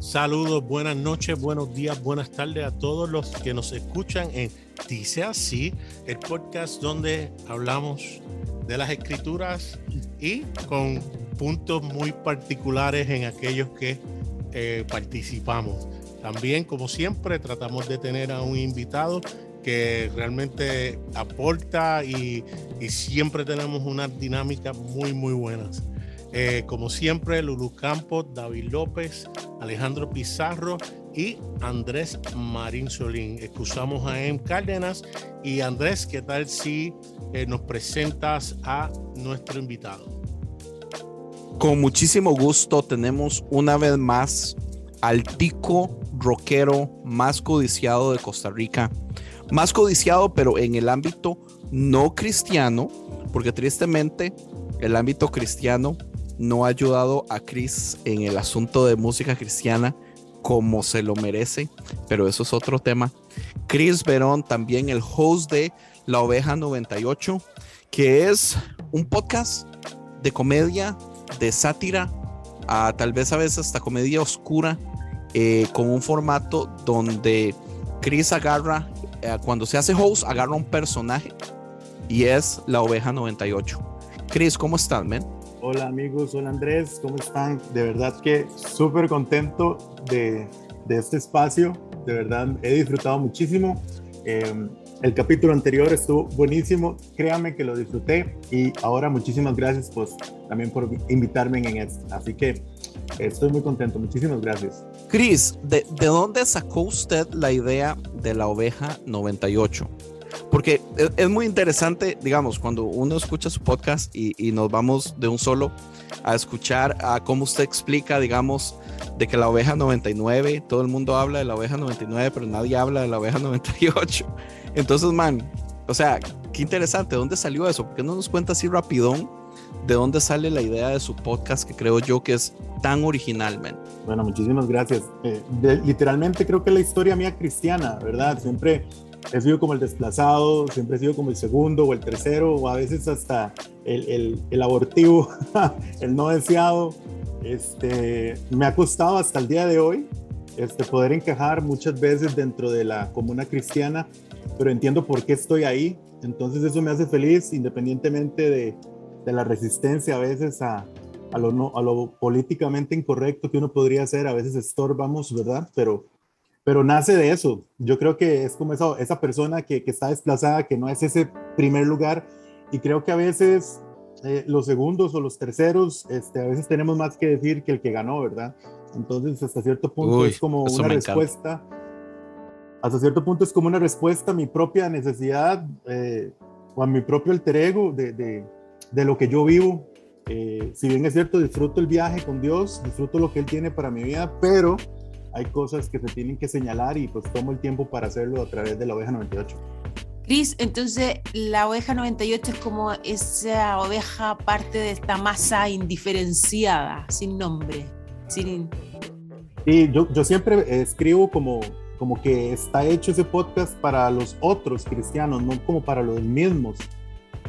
Saludos, buenas noches, buenos días, buenas tardes a todos los que nos escuchan en Dice Así, el podcast donde hablamos de las escrituras y con puntos muy particulares en aquellos que eh, participamos. También, como siempre, tratamos de tener a un invitado que realmente aporta y, y siempre tenemos unas dinámicas muy, muy buenas. Eh, como siempre, Lulu Campos, David López, Alejandro Pizarro y Andrés Marín Solín. Excusamos a Em Cárdenas. Y Andrés, ¿qué tal si eh, nos presentas a nuestro invitado? Con muchísimo gusto tenemos una vez más al tico rockero más codiciado de Costa Rica. Más codiciado, pero en el ámbito no cristiano, porque tristemente el ámbito cristiano no ha ayudado a Chris en el asunto de música cristiana como se lo merece, pero eso es otro tema. Chris Verón, también el host de La Oveja 98, que es un podcast de comedia, de sátira, a, tal vez a veces hasta comedia oscura, eh, con un formato donde Chris agarra, eh, cuando se hace host, agarra un personaje y es La Oveja 98. Chris, ¿cómo estás, man? Hola amigos, hola Andrés, ¿cómo están? De verdad que súper contento de, de, este espacio, de verdad he disfrutado muchísimo. Eh, el capítulo anterior estuvo buenísimo, créame que lo disfruté y ahora muchísimas gracias pues también por invitarme en esto. Así que estoy muy contento, muchísimas gracias. Chris, ¿de, ¿de dónde sacó usted la idea de la oveja 98? Porque es, muy interesante, digamos, cuando uno escucha su podcast y, nos vamos de un solo a escuchar a cómo usted explica, digamos, de que la oveja 99, todo el mundo habla de la oveja 99, pero nadie habla de la oveja 98. Entonces, man, o sea, qué interesante, ¿dónde salió eso? ¿Por qué no nos cuenta así rapidón de dónde sale la idea de su podcast que creo yo que es tan original, man? Bueno, muchísimas gracias. Eh, literalmente creo que la historia mía cristiana, ¿verdad? Siempre he sido como el desplazado, siempre he sido como el segundo o el tercero, o a veces hasta el, abortivo, el no deseado. Este, me ha costado hasta el día de hoy este, poder encajar muchas veces dentro de la comuna cristiana, pero entiendo por qué estoy ahí. Entonces eso me hace feliz, independientemente de, de la resistencia a veces a, a, lo no, a lo políticamente incorrecto que uno podría hacer. A veces estorbamos, ¿verdad? Pero pero nace de eso. Yo creo que es como esa, esa persona que, que, está desplazada, que no es ese primer lugar. Y creo que a veces eh, los segundos o los terceros, este, a veces tenemos más que decir que el que ganó, ¿verdad? Entonces, hasta cierto punto es como una respuesta. Hasta cierto punto es como una respuesta a mi propia necesidad eh, o a mi propio alter ego de, de, de lo que yo vivo. Eh, si bien es cierto, disfruto el viaje con Dios, disfruto lo que Él tiene para mi vida, pero hay cosas que se tienen que señalar y pues tomo el tiempo para hacerlo a través de la oveja 98. Cris, entonces la oveja 98 es como esa oveja parte de esta masa indiferenciada, sin nombre, sin... Sí, yo, yo siempre escribo como, como que está hecho ese podcast para los otros cristianos, no como para los mismos,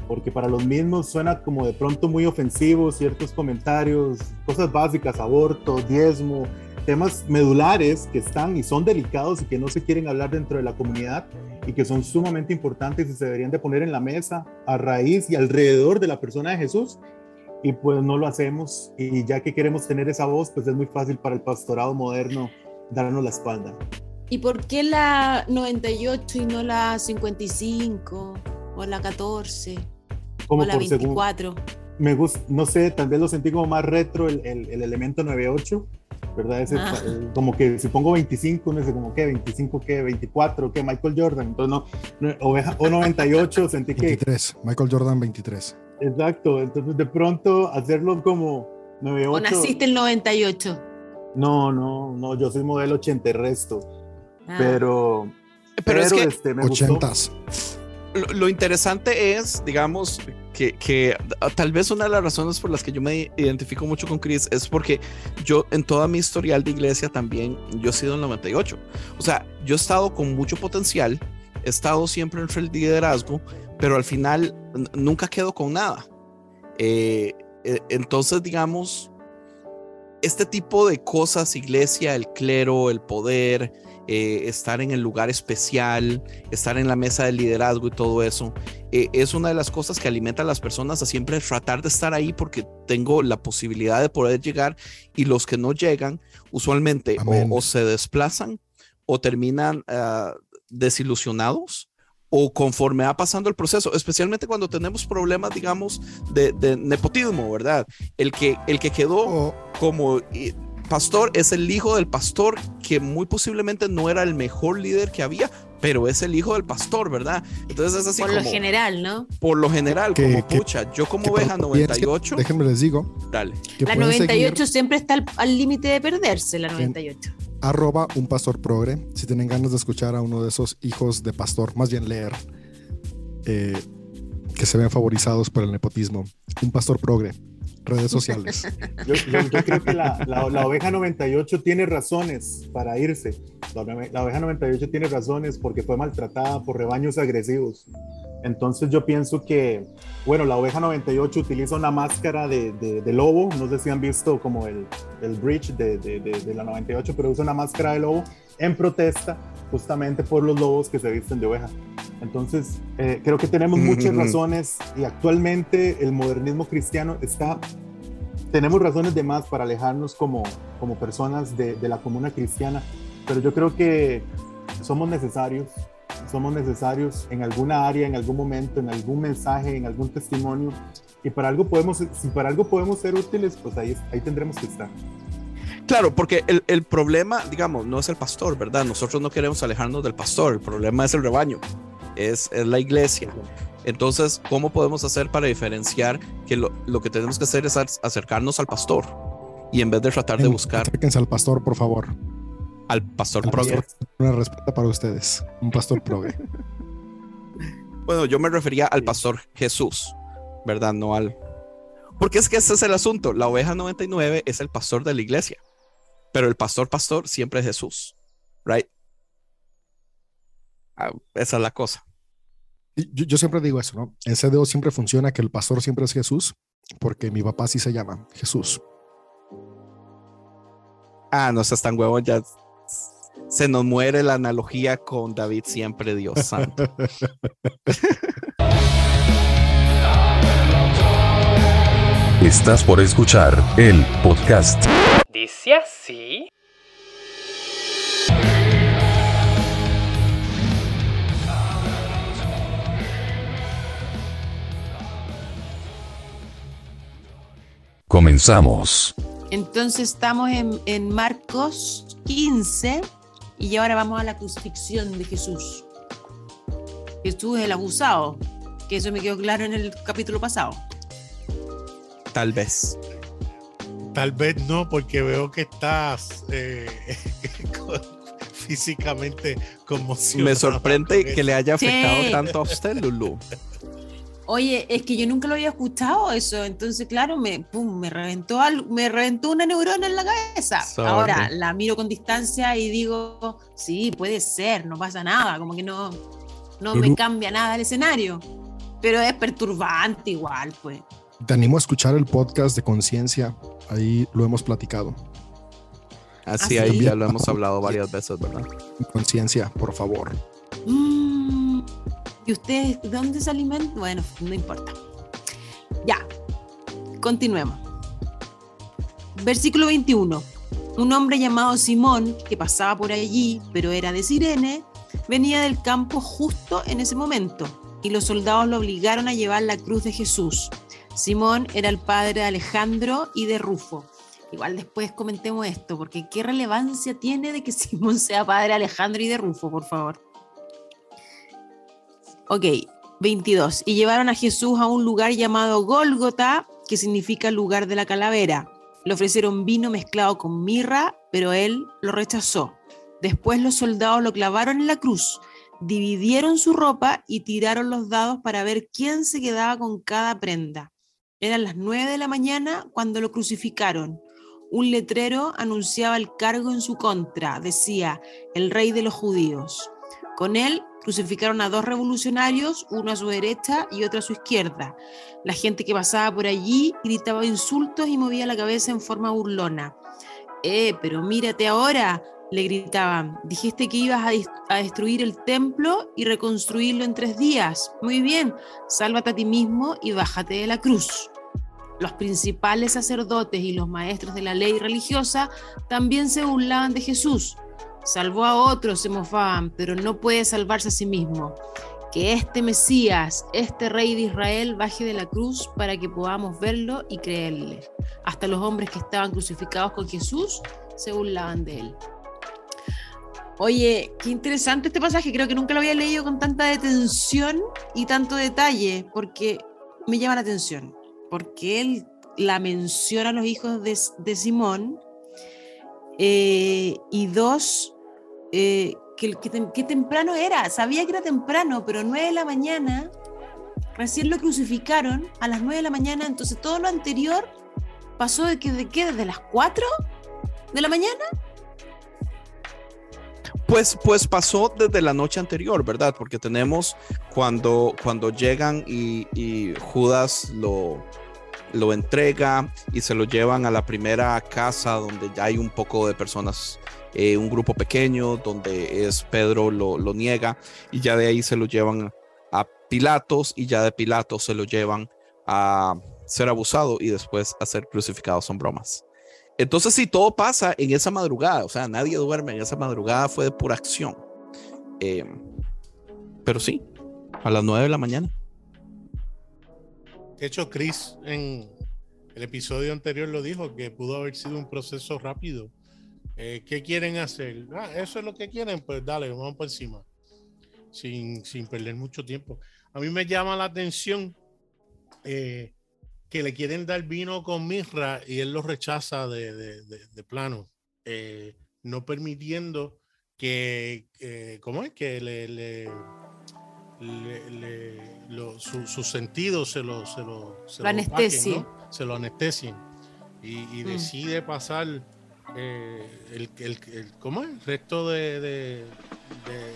porque para los mismos suena como de pronto muy ofensivo ciertos comentarios, cosas básicas, aborto, diezmo, temas medulares que están y son delicados y que no se quieren hablar dentro de la comunidad y que son sumamente importantes y se deberían de poner en la mesa a raíz y alrededor de la persona de Jesús y pues no lo hacemos y ya que queremos tener esa voz pues es muy fácil para el pastorado moderno darnos la espalda. ¿Y por qué la 98 y no la 55 o la 14 Como o la 24? Me gusta, no sé, tal vez lo sentí como más retro el, el, el elemento 98 ¿verdad? Ese, ah. Como que si pongo 25, no sé, como que 25, que 24, que Michael Jordan, entonces no, o 98, sentí que... 23, Michael Jordan 23. Exacto, entonces de pronto hacerlo como 98. ¿O naciste el 98? No, no, no, yo soy modelo 80 y resto, ah. pero... Pero, pero es que... Este, me 80s. Lo, interesante es, digamos, que, ah, tal vez una de las razones por las que yo me identifico mucho con Chris es porque yo en toda mi historial de iglesia también, yo he sido el 98. O sea, yo he estado con mucho potencial, he estado siempre entre el liderazgo, pero al final nunca quedo con nada. Eh, eh, entonces, digamos, este tipo de cosas, iglesia, el clero, el poder, eh, estar en el lugar especial, estar en la mesa de liderazgo y todo eso, eh, es una de las cosas que alimenta a las personas a siempre tratar de estar ahí porque tengo la posibilidad de poder llegar y los que no llegan usualmente o, o, se desplazan o terminan uh, desilusionados o conforme va pasando el proceso, especialmente cuando tenemos problemas, digamos, de, de nepotismo, ¿verdad? El que, el que quedó oh. como pastor es el hijo del pastor que muy posiblemente no era el mejor líder que había, pero es el hijo del pastor, ¿verdad? Entonces es así por lo general, ¿no? Por lo general, como pucha, yo como oveja 98. Déjenme les digo. Dale. La 98 siempre está al límite de perderse, la 98. arroba un pastor progre, si tienen ganas de escuchar a uno de esos hijos de pastor, más bien leer, eh, que se ven favorizados por el nepotismo. Un pastor progre redes sociales. Yo, creo que la, la, oveja 98 tiene razones para irse. La, oveja 98 tiene razones porque fue maltratada por rebaños agresivos. Entonces yo pienso que, bueno, la oveja 98 utiliza una máscara de, de, lobo, no sé si han visto como el, el bridge de, de, la 98, pero usa una máscara de lobo en protesta justamente por los lobos que se visten de oveja. Entonces, eh, creo que tenemos muchas razones y actualmente el modernismo cristiano está, tenemos razones de más para alejarnos como, como personas de, de la comuna cristiana, pero yo creo que somos necesarios somos necesarios en alguna área, en algún momento, en algún mensaje, en algún testimonio. Y para algo podemos, si para algo podemos ser útiles, pues ahí, ahí tendremos que estar. Claro, porque el, el, problema, digamos, no es el pastor, ¿verdad? Nosotros no queremos alejarnos del pastor, el problema es el rebaño, es, es la iglesia. Entonces, ¿cómo podemos hacer para diferenciar que lo, lo, que tenemos que hacer es acercarnos al pastor y en vez de tratar de buscar... Acérquense al pastor, por favor al pastor progre. Una respuesta para ustedes, un pastor progre. bueno, yo me refería al pastor Jesús, ¿verdad? No al... Porque es que ese es el asunto. La oveja 99 es el pastor de la iglesia, pero el pastor pastor siempre es Jesús, ¿right? Ah, esa es la cosa. Yo, yo, siempre digo eso, ¿no? En CDO siempre funciona que el pastor siempre es Jesús, porque mi papá sí se llama Jesús. Ah, no seas tan huevón, ya se nos muere la analogía con David siempre, Dios santo. Estás por escuchar el podcast. Dice así. Comenzamos. Entonces estamos en, en Marcos 15 y ahora vamos a la crucifixión de Jesús. Jesús es el abusado, que eso me quedó claro en el capítulo pasado. Tal vez. Tal vez no, porque veo que estás eh, físicamente conmocionado. Me sorprende que le haya afectado tanto a usted, Lulu. Oye, es que yo nunca lo había escuchado eso, entonces claro, me, pum, me reventó algo, me reventó una neurona en la cabeza. Ahora la miro con distancia y digo, sí, puede ser, no pasa nada, como que no, no me cambia nada el escenario, pero es perturbante igual, pues. Te animo a escuchar el podcast de conciencia, ahí lo hemos platicado. Así, ¿Ah, ahí ya lo hemos hablado varias veces, ¿verdad? Conciencia, por favor. Mm. ¿Y ustedes dónde se alimentan? Bueno, no importa. Ya, continuemos. Versículo 21. Un hombre llamado Simón, que pasaba por allí, pero era de Sirene, venía del campo justo en ese momento, y los soldados lo obligaron a llevar la cruz de Jesús. Simón era el padre de Alejandro y de Rufo. Igual después comentemos esto, porque qué relevancia tiene de que Simón sea padre de Alejandro y de Rufo, por favor. Ok, 22. Y llevaron a Jesús a un lugar llamado Gólgota, que significa lugar de la calavera. Le ofrecieron vino mezclado con mirra, pero él lo rechazó. Después los soldados lo clavaron en la cruz, dividieron su ropa y tiraron los dados para ver quién se quedaba con cada prenda. Eran las nueve de la mañana cuando lo crucificaron. Un letrero anunciaba el cargo en su contra. Decía, el rey de los judíos. Con él crucificaron a dos revolucionarios, uno a su derecha y otro a su izquierda. La gente que pasaba por allí gritaba insultos y movía la cabeza en forma burlona. Eh, pero mírate ahora, le gritaban. Dijiste que ibas a, destruir el templo y reconstruirlo en tres días. Muy bien, sálvate a ti mismo y bájate de la cruz. Los principales sacerdotes y los maestros de la ley religiosa también se burlaban de Jesús. Salvó a otros, se mofaban, pero no puede salvarse a sí mismo. Que este Mesías, este rey de Israel, baje de la cruz para que podamos verlo y creerle. Hasta los hombres que estaban crucificados con Jesús se burlaban de él. Oye, qué interesante este pasaje. Creo que nunca lo había leído con tanta detención y tanto detalle, porque me llama la atención. Porque él la menciona a los hijos de Simón eh, y dos, eh, que, que, tem- que temprano era. Sabía que era temprano, pero 9 de la mañana. Recién lo crucificaron a las 9 de la mañana, entonces todo lo anterior pasó de que de qué, desde las 4 de la mañana. Pues, pues pasó desde la noche anterior, ¿verdad? Porque tenemos cuando, cuando llegan y, y Judas lo, lo entrega y se lo llevan a la primera casa donde ya hay un poco de personas, eh, un grupo pequeño, donde es Pedro lo, lo niega y ya de ahí se lo llevan a Pilatos y ya de Pilatos se lo llevan a ser abusado y después a ser crucificado. Son bromas. Entonces, sí, todo pasa en esa madrugada, o sea, nadie duerme en esa madrugada, fue de pura acción. Eh, pero sí, a las 9 de la mañana. De hecho, Chris en el episodio anterior lo dijo, que pudo haber sido un proceso rápido. Eh, ¿Qué quieren hacer? Ah, eso es lo que quieren, pues dale, vamos por encima. Sin, sin perder mucho tiempo. A mí me llama la atención eh, que le quieren dar vino con mirra y él lo rechaza de, de- plano, eh, no permitiendo que, que- ¿cómo es? Que le, le- le- le- lo- su- sus sentidos se lo, se lo, se Lo opaquen, anestesie. ¿no? se lo anestesien y, y Mm. decide pasar eh, el, el, el- ¿cómo es? el resto de, de, de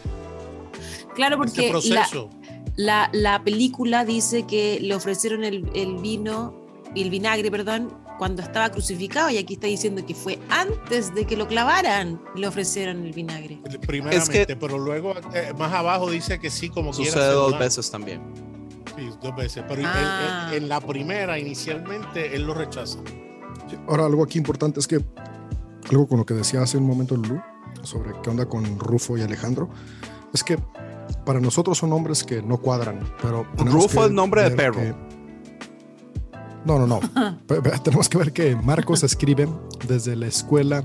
Claro, este porque la, proceso. la, la película dice que le ofrecieron el, el vino, el vinagre, perdón, cuando estaba crucificado, y aquí está diciendo que fue antes de que lo clavaran, le ofrecieron el vinagre. Primeramente, pero luego eh, más abajo dice que sí, como quiera. Sucede lo dos veces también. Sí, dos veces. Pero él- Ah. él- en la primera, inicialmente, él lo rechaza. Sí, Ahora, algo aquí importante es que algo con lo que decía hace un momento Lulu sobre qué onda con Rufo y Alejandro, es que para nosotros son nombres que no cuadran, pero Rufo que es nombre de perro. que- No, no, no. Tenemos que ver que Marcos escribe desde la escuela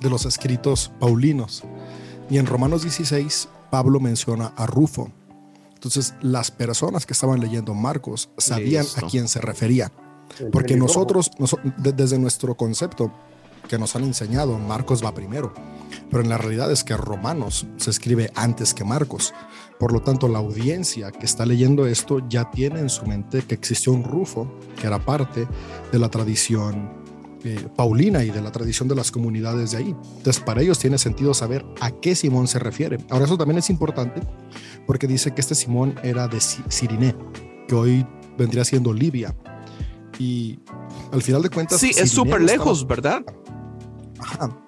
de los escritos paulinos y en Romanos 16 Pablo menciona a Rufo. Entonces, las personas que estaban leyendo Marcos sabían Listo. a quién se refería. Porque nosotros, noso- de- desde nuestro concepto que nos han enseñado, Marcos va primero. Pero en la realidad es que Romanos se escribe antes que Marcos. Por lo tanto, la audiencia que está leyendo esto ya tiene en su mente que existió un Rufo, que era parte de la tradición eh, paulina y de la tradición de las comunidades de ahí. Entonces, para ellos tiene sentido saber a qué Simón se refiere. Ahora, eso también es importante porque dice que este Simón era de Si- Siriné, que hoy vendría siendo Libia. Y al final de cuentas... Sí, es súper estaba- lejos, ¿verdad? Ajá.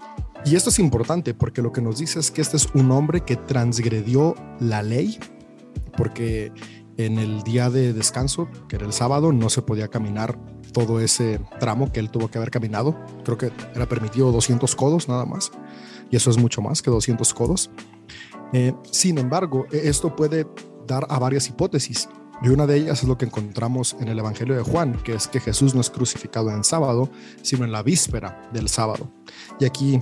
Y esto es importante porque lo que nos dice es que este es un hombre que transgredió la ley, porque en el día de descanso, que era el sábado, no se podía caminar todo ese tramo que él tuvo que haber caminado. Creo que era permitido 200 codos nada más, y eso es mucho más que 200 codos. Eh, sin embargo, e- esto puede dar a varias hipótesis. Y una de ellas es lo que encontramos en el Evangelio de Juan, que es que Jesús no es crucificado en sábado, sino en la víspera del sábado. Y aquí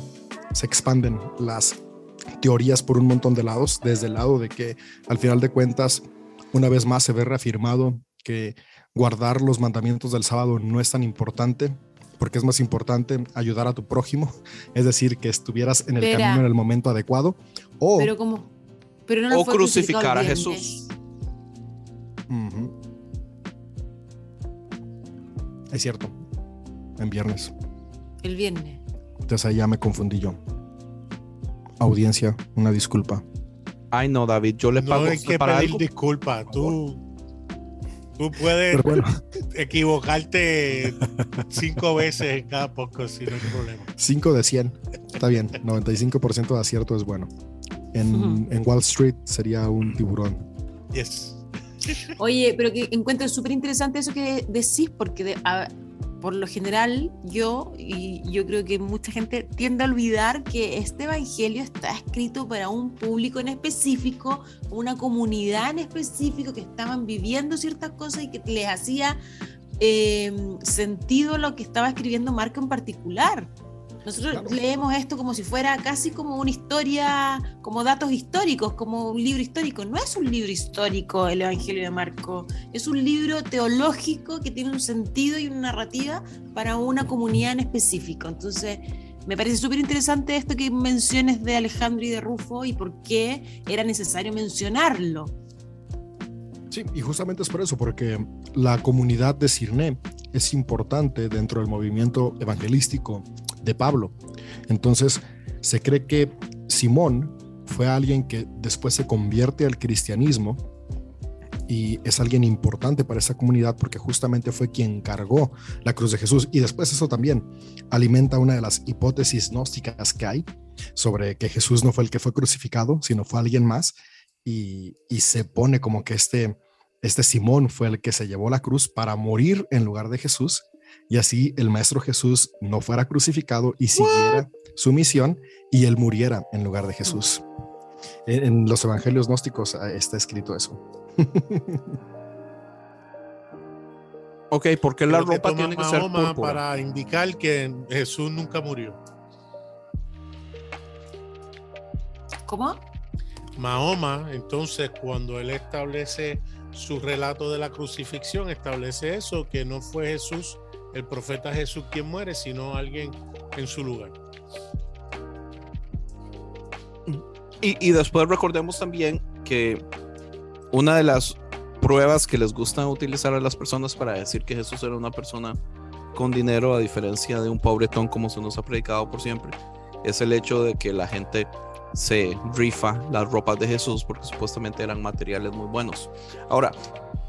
se expanden las teorías por un montón de lados, desde el lado de que al final de cuentas, una vez más se ve reafirmado que guardar los mandamientos del sábado no es tan importante, porque es más importante ayudar a tu prójimo, es decir, que estuvieras en el Espera. camino en el momento adecuado, o Pero como... Pero no O fue crucificar a Jesús. es cierto, en viernes. El viernes. Entonces ahí ya me confundí yo. Audiencia, una disculpa. Ay, no, David, yo le pago No hay que para pedir algo. disculpas. Tú, tú puedes bueno, equivocarte cinco veces en cada podcast sin ningún problema. 5 de 100. Está bien. 95% de acierto es bueno. En, en Wall Street sería un tiburón. Yes. Oye, pero que encuentro súper interesante eso que decís, porque de- a- por lo general yo, y yo creo que mucha gente tiende a olvidar que este evangelio está escrito para un público en específico, una comunidad en específico que estaban viviendo ciertas cosas y que les hacía eh, sentido lo que estaba escribiendo Marco en particular. Nosotros Claro. leemos esto como si fuera casi como una historia, como datos históricos, como un libro histórico. No es un libro histórico el Evangelio de Marco, es un libro teológico que tiene un sentido y una narrativa para una comunidad en específico. Entonces, me parece súper interesante esto que menciones de Alejandro y de Rufo y por qué era necesario mencionarlo. Sí, y justamente es por eso, porque la comunidad de Cirne es importante dentro del movimiento evangelístico de Pablo. Entonces, se cree que Simón fue alguien que después se convierte al cristianismo y es alguien importante para esa comunidad porque justamente fue quien cargó la cruz de Jesús. Y después eso también alimenta una de las hipótesis gnósticas que hay sobre que Jesús no fue el que fue crucificado, sino fue alguien más. Y, y se pone como que este, este Simón fue el que se llevó la cruz para morir en lugar de Jesús y así el maestro Jesús no fuera crucificado y siguiera su misión y él muriera en lugar de Jesús. En, en los evangelios gnósticos ah, está escrito eso. Ok, ¿por qué la Creo ropa tiene que ser púrpura? para indicar que Jesús nunca murió. ¿Cómo? Mahoma, entonces, cuando él establece su relato de la crucifixión, establece eso, que no fue Jesús, el profeta Jesús quien muere, sino alguien en su lugar. Y, después recordemos también que una de las pruebas que les gusta utilizar a las personas para decir que Jesús era una persona con dinero, a diferencia de un pobretón como se nos ha predicado por siempre, es el hecho de que la gente se rifa las ropas de Jesús porque supuestamente eran materiales muy buenos. Ahora,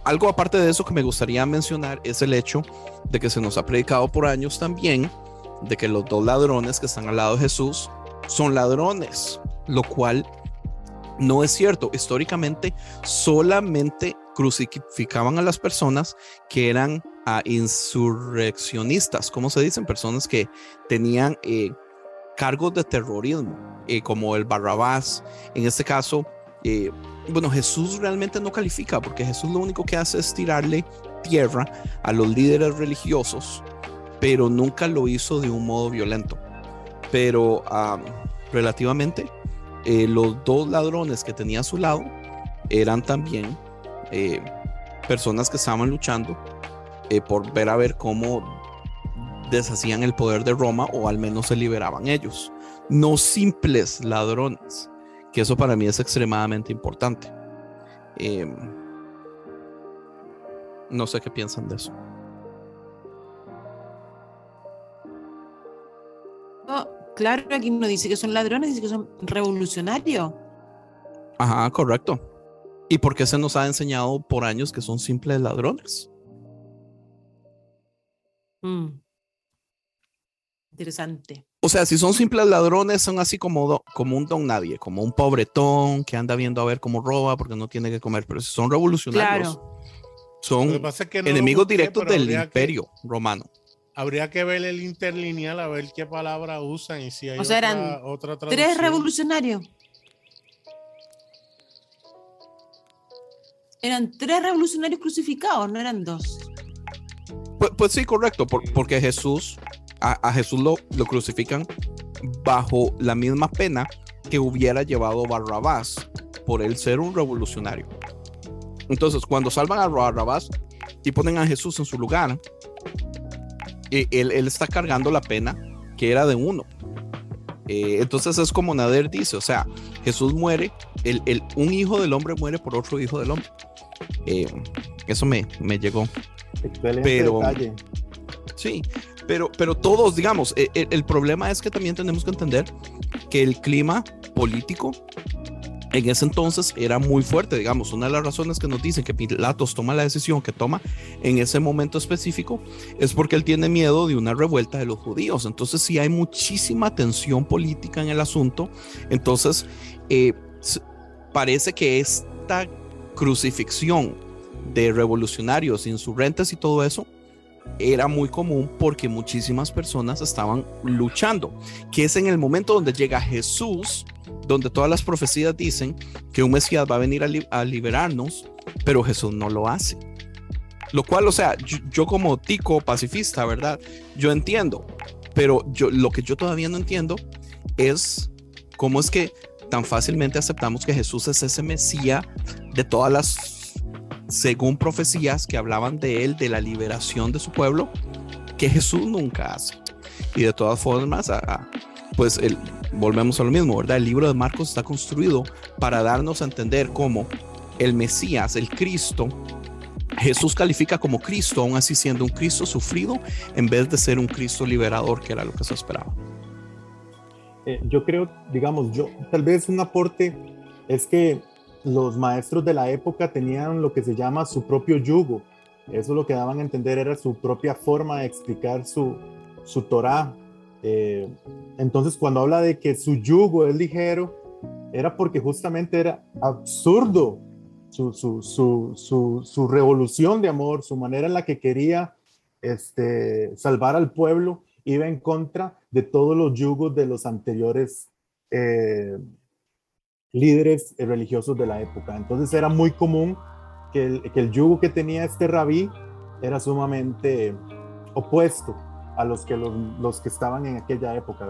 algo aparte de eso que me gustaría mencionar es el hecho de que se nos ha predicado por años también de que los dos ladrones que están al lado de Jesús son ladrones, lo cual no es cierto. Históricamente solamente crucificaban a las personas que eran ah, insurreccionistas, ¿cómo se dicen? Personas que tenían eh, cargos de terrorismo, eh, como el Barrabás. En este caso, eh, bueno, Jesús realmente no califica, porque Jesús lo único que hace es tirarle tierra a los líderes religiosos, pero nunca lo hizo de un modo violento. Pero relativamente, eh, los dos ladrones que tenía a su lado eran también eh, personas que estaban luchando por ver a ver cómo deshacían el poder de Roma o al menos se liberaban ellos. No simples ladrones, que eso para mí es extremadamente importante. Eh, no sé qué piensan de eso. No, claro, aquí no dice que son ladrones, dice que son revolucionarios. Ajá, correcto. ¿Y por qué se nos ha enseñado por años que son simples ladrones? Mm. Interesante. O sea, si son simples ladrones, son así como, do- como un don nadie, como un pobretón que anda viendo a ver cómo roba porque no tiene que comer. Pero si son revolucionarios, Claro. Son pasa es que no lo enemigos busqué, directos del que- imperio romano. habría que ver el interlineal a ver qué palabra usan y si hay O sea, otra, eran otra Tres revolucionarios. Eran tres revolucionarios crucificados, no eran dos. Pues, pues sí, correcto, por- porque Jesús, a, a Jesús lo, lo crucifican bajo la misma pena que hubiera llevado Barrabás por él ser un revolucionario. Entonces, cuando salvan a Barrabás y ponen a Jesús en su lugar, eh, él, él está cargando la pena que era de uno. Eh, entonces es como Nader dice, o sea, Jesús muere, el, el- un hijo del hombre muere por otro hijo del hombre. Eh, eso me, me llegó. Excelente Pero- detalle. Sí, pero, pero todos, digamos, e- e- el, problema es que también tenemos que entender que el clima político en ese entonces era muy fuerte, digamos, una de las razones que nos dicen que Pilatos toma la decisión que toma en ese momento específico es porque él tiene miedo de una revuelta de los judíos. Entonces, si hay muchísima tensión política en el asunto, entonces eh, parece que esta crucifixión de revolucionarios, insurrentes y todo eso era muy común porque muchísimas personas estaban luchando, que es en el momento donde llega Jesús, donde todas las profecías dicen que un Mesías va a venir a, liberarnos, pero Jesús no lo hace. Lo cual, o sea, yo, como tico pacifista, ¿verdad? Yo entiendo, pero yo, lo que yo todavía no entiendo es cómo es que tan fácilmente aceptamos que Jesús es ese Mesías de todas las según profecías que hablaban de él, de la liberación de su pueblo, que Jesús nunca hace. Y de todas formas, pues el, volvemos a lo mismo, ¿verdad? El libro de Marcos está construido para darnos a entender cómo el Mesías, el Cristo, Jesús califica como Cristo, aún así siendo un Cristo sufrido, en vez de ser un Cristo liberador, que era lo que se esperaba. Eh, yo creo, digamos, yo tal vez un aporte es que los maestros de la época tenían lo que se llama su propio yugo. Eso lo que daban a entender era su propia forma de explicar su, su Torah. Eh, entonces, cuando habla de que su yugo es ligero, era porque justamente era absurdo su, su, su, revolución de amor, su manera en la que quería este, salvar al pueblo, iba en contra de todos los yugos de los anteriores eh, líderes religiosos de la época. Entonces era muy común que el, que el yugo que tenía este rabí era sumamente opuesto a los que, los, que estaban en aquella época.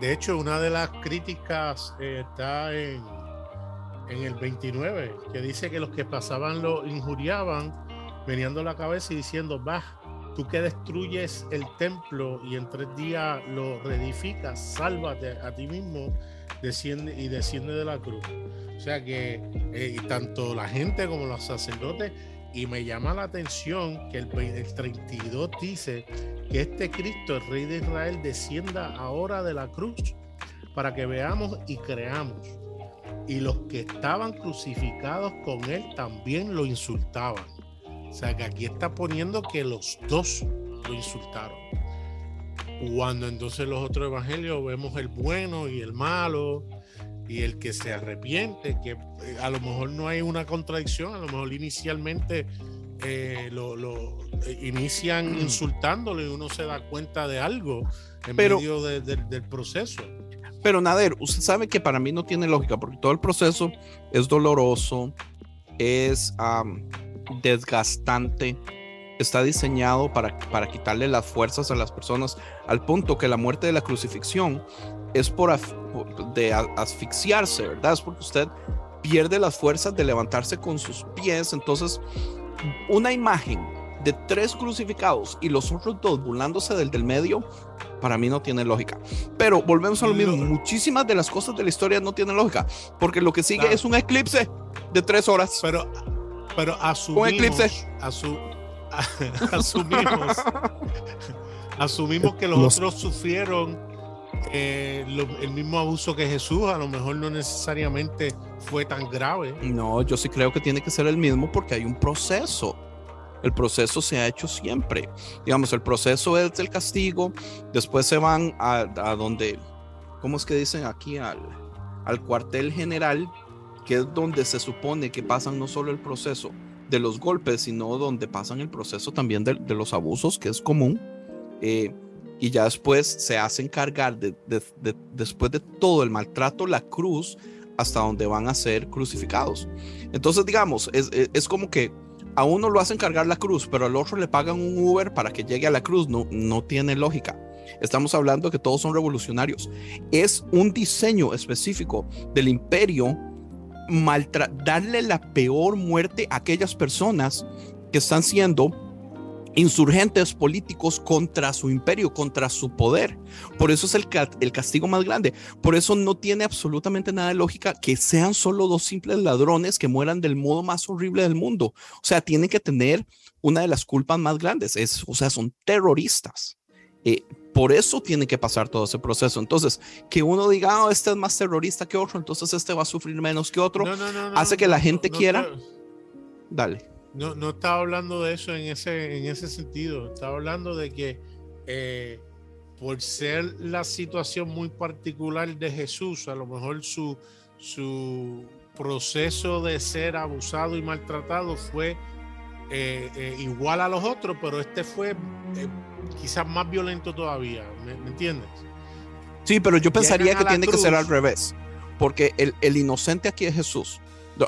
De hecho, una de las críticas eh, está en, en el 29, que dice que los que pasaban lo injuriaban, veniendo la cabeza y diciendo, va, tú que destruyes el templo y en tres días lo reedificas, sálvate a ti mismo desciende, y desciende de la cruz. O sea que eh, tanto la gente como los sacerdotes, y me llama la atención que el, el 32 dice que este Cristo, el Rey de Israel, descienda ahora de la cruz para que veamos y creamos. Y los que estaban crucificados con él también lo insultaban. O sea que aquí está poniendo que los dos lo insultaron. Cuando entonces los otros evangelios vemos el bueno y el malo y el que se arrepiente, que eh, a lo mejor no hay una contradicción, a lo mejor inicialmente eh, lo, eh, inician mm. insultándolo y uno se da cuenta de algo en medio del proceso. Pero Nader, usted sabe que para mí no tiene lógica porque todo el proceso es doloroso, es desgastante, está diseñado para, para quitarle las fuerzas a las personas al punto que la muerte de la crucifixión es por, de asfixiarse, ¿verdad? Es porque usted pierde las fuerzas de levantarse con sus pies. Entonces, una imagen de tres crucificados y los otros dos burlándose del del medio, para mí no tiene lógica. Pero volvemos a lo mismo, muchísimas de las cosas de la historia no tienen lógica, porque lo que sigue es un eclipse de tres horas. Pero pero asumimos, eclipse. asumimos, asumimos que los, otros sufrieron eh, el mismo abuso que Jesús, a lo mejor no necesariamente fue tan grave. No, yo sí creo que tiene que ser el mismo porque hay un proceso. El proceso se ha hecho siempre. Digamos, el proceso es el castigo, después se van a, a donde, ¿cómo es que dicen aquí? Al, al cuartel general que es donde se supone que pasan no solo el proceso de los golpes, sino donde pasan el proceso también de, los abusos, que es común. Eh, y ya después se hacen cargar, de, después de todo el maltrato, la cruz hasta donde van a ser crucificados. Entonces, digamos, es, es, como que a uno lo hacen cargar la cruz, pero al otro le pagan un Uber para que llegue a la cruz. No, no tiene lógica. Estamos hablando que todos son revolucionarios. Es un diseño específico del imperio darle la peor muerte a aquellas personas que están siendo insurgentes políticos contra su imperio, contra su poder. Por eso es el, castigo más grande. Por eso no tiene absolutamente nada de lógica que sean solo dos simples ladrones que mueran del modo más horrible del mundo. O sea, tienen que tener una de las culpas más grandes. Es, o sea, son terroristas. Eh, Por eso tiene que pasar todo ese proceso. Entonces, que uno diga, oh, este es más terrorista que otro, entonces este va a sufrir menos que otro, No, no, no, no, hace que la gente quiera. Dale. No, no estaba hablando de eso en ese, en ese sentido. Estaba hablando de que eh, por ser la situación muy particular de Jesús, a lo mejor su, su proceso de ser abusado y maltratado fue eh, eh, igual a los otros, pero este fue eh, quizás más violento todavía. ¿Me, me entiendes? Sí, pero yo pensaría que tiene que ser cruz. al revés, porque el, el inocente aquí es Jesús.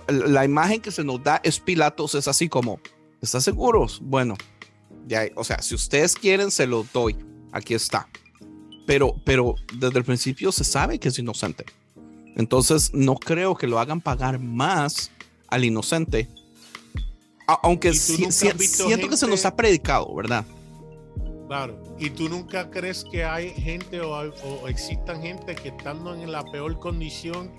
La imagen que se nos da es Pilatos, es así como, ¿estás seguros? Bueno, ya, o sea, si ustedes quieren, se lo doy. Aquí está. Pero, pero desde el principio se sabe que es inocente. Entonces, no creo que lo hagan pagar más al inocente. Aunque ¿Y tú sí- nunca sí- has visto siento que se nos ha predicado, ¿verdad? Claro. ¿Y tú nunca crees que hay gente o, hay- o existan gente que estando en la peor condición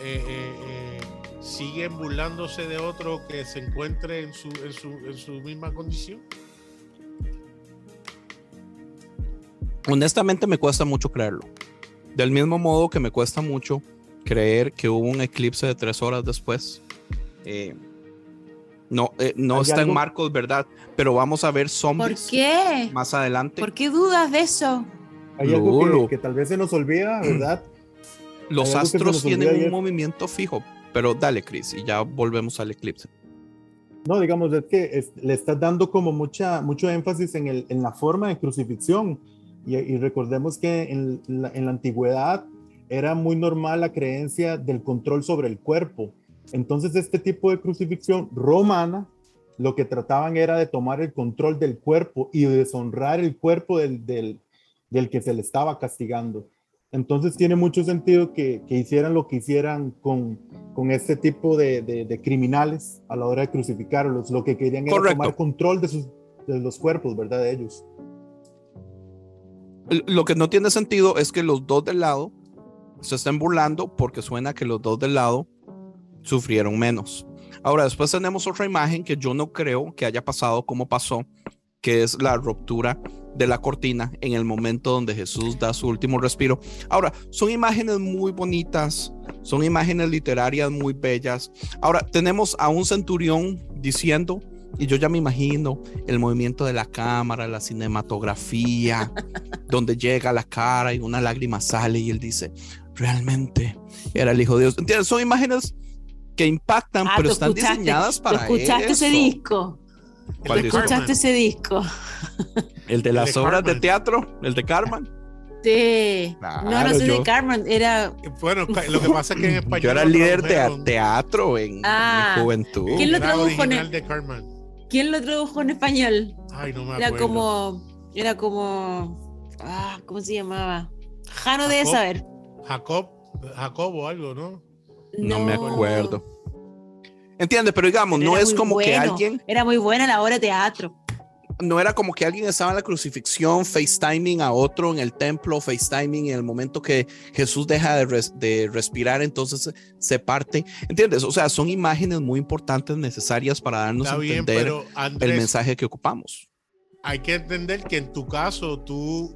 eh, eh, eh, siguen burlándose de otro que se encuentre en su, en su, en su misma condición? Honestamente me cuesta mucho creerlo. Del mismo modo que me cuesta mucho creer que hubo un eclipse de tres horas después. Eh, no, eh, no está en Marcos, ¿verdad? Pero vamos a ver ¿Por zombies qué? más adelante. ¿Por qué dudas de eso? Hay algo que, que tal vez se nos olvida, ¿verdad? Los astros tienen un movimiento fijo. Pero dale, Chris, y ya volvemos al eclipse. No, digamos, es que es- le estás dando como mucha, mucho énfasis en, el, en la forma de crucifixión. Y, y recordemos que en la, en la antigüedad era muy normal la creencia del control sobre el cuerpo. Entonces, este tipo de crucifixión romana, lo que trataban era de tomar el control del cuerpo y deshonrar el cuerpo del, del, del que se le estaba castigando. Entonces, tiene mucho sentido que, que hicieran lo que hicieran con, con este tipo de, de- de criminales a la hora de crucificarlos. Lo que querían era tomar control de, sus, de los cuerpos, ¿verdad? De ellos. Lo que no tiene sentido es que los dos del lado se estén burlando porque suena que los dos del lado sufrieron menos. Ahora, después tenemos otra imagen que yo no creo que haya pasado como pasó, que es la ruptura de la cortina en el momento donde Jesús da su último respiro. Ahora, son imágenes muy bonitas, son imágenes literarias muy bellas. Ahora, tenemos a un centurión diciendo, y yo ya me imagino el movimiento de la cámara, la cinematografía, donde llega la cara y una lágrima sale y él dice, realmente era el Hijo de Dios. ¿Entiendes? Son imágenes que impactan, Ah, pero tú están diseñadas tú para escuchaste ese eso. disco. ¿Cuál El de disco? Carmen. ¿Escuchaste ese disco? El de El las de obras de teatro, el de Carmen. Sí. no, no sé de yo- Carmen, era. Bueno, lo que pasa es que en español. Yo era lo líder de teatro en, en Ah. mi juventud. ¿Quién lo Era tradujo en el- de Carmen. ¿Quién lo tradujo en español? Ay, no me Era acuerdo. como. Era como. Ah, ¿cómo se llamaba? Jano debe Jacob. saber. Jacob, Jacob o algo, ¿no? No me acuerdo. ¿Entiendes? Pero digamos, Pero no es como que bueno. alguien, Era muy buena la obra de teatro. no era como que alguien estaba en la crucifixión, FaceTiming a otro en el templo, FaceTiming en el momento que Jesús deja de, res- de respirar, entonces se- se parte. ¿Entiendes? O sea, son imágenes muy importantes, necesarias para darnos a bien, entender el Andrés, mensaje que ocupamos. hay que entender que en tu caso tú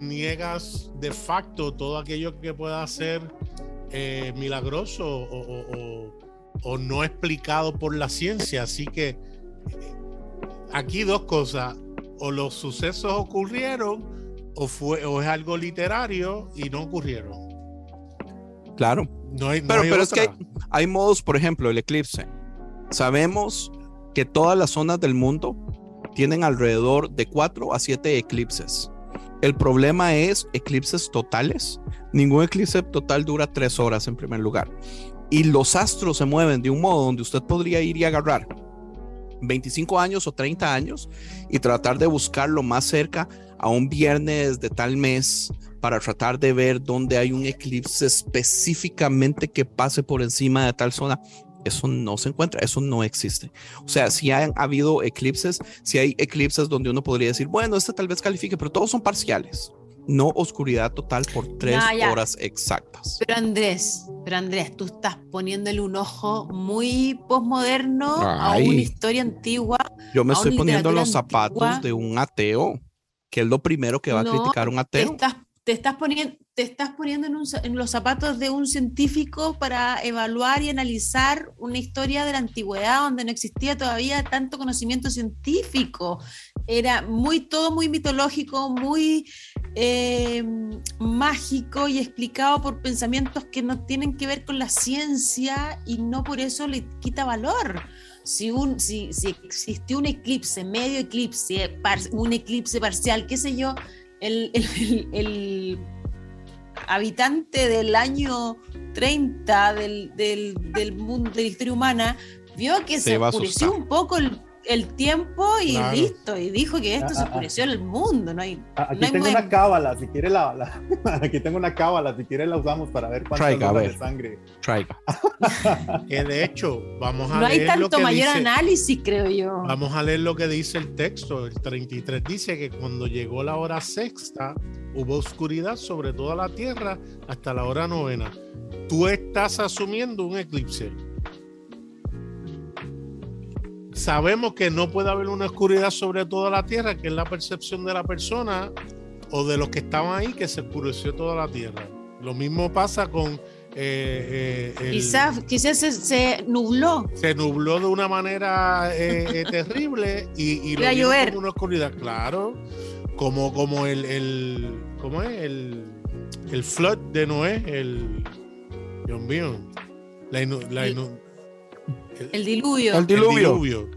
niegas de facto todo aquello que pueda ser eh, milagroso o, o- o- o no explicado por la ciencia. Así que eh, aquí dos cosas, o los sucesos ocurrieron o, fue, o es algo literario y no ocurrieron. Claro. No hay, no Pero, hay pero es que hay modos, por ejemplo, el eclipse. Sabemos que todas las zonas del mundo tienen alrededor de 4 a 7 eclipses. El problema es eclipses totales. Ningún eclipse total dura 3 horas en primer lugar. Y los astros se mueven de un modo donde usted podría ir y agarrar 25 años o 30 años y tratar de buscar lo más cerca a un viernes de tal mes para tratar de ver dónde hay un eclipse específicamente que pase por encima de tal zona. Eso no se encuentra, eso no existe. O sea, si han habido eclipses, si hay eclipses donde uno podría decir, bueno, este tal vez califique, pero todos son parciales. No oscuridad total por tres ya. horas exactas. Pero Andrés, pero Andrés, tú estás poniéndole un ojo muy posmoderno a una historia antigua. Yo me estoy poniendo en los zapatos antigua. de un ateo. que es lo primero que va a criticar un Te ateo. estás, te estás poniendo, te estás poniendo en, los zapatos de un científico para evaluar y analizar una historia de la antigüedad donde no existía todavía tanto conocimiento científico. Era muy todo muy mitológico, muy eh, mágico y explicado por pensamientos que no tienen que ver con la ciencia y no por eso le quita valor. Si, un, si, si existió un eclipse, medio eclipse, par- un eclipse parcial, qué sé yo, el, el- el- habitante del año 30 del, del, del mundo de la historia humana vio que Se se, oscureció un poco el, el tiempo y Claro. listo, y dijo que esto Ah, se ah, ah. oscureció el mundo, no hay, Aquí no hay tengo una cábala, si quiere la, la- aquí tengo una cábala, si quiere la usamos para ver cuántas Traiga, a gotas ver. de sangre. Traiga. Que de hecho, vamos a no hay leer lo tanto que mayor dice, análisis, creo yo. Vamos a leer lo que dice el texto. El 33 dice que cuando llegó la hora sexta, hubo oscuridad sobre toda la tierra hasta la hora novena. Tú estás asumiendo un eclipse. Sabemos que no puede haber una oscuridad sobre toda la tierra, que es la percepción de la persona o de los que estaban ahí, que se oscureció toda la tierra. Lo mismo pasa con... eh, eh, el- Quizás, quizás se, se nubló. se nubló de una manera eh, eh, terrible y, y lo llover. como una oscuridad, claro, como, como el, el ¿cómo es? El, el flood de Noé, el Dios mío, la, inu- la El- inu- El diluvio. El el diluvio.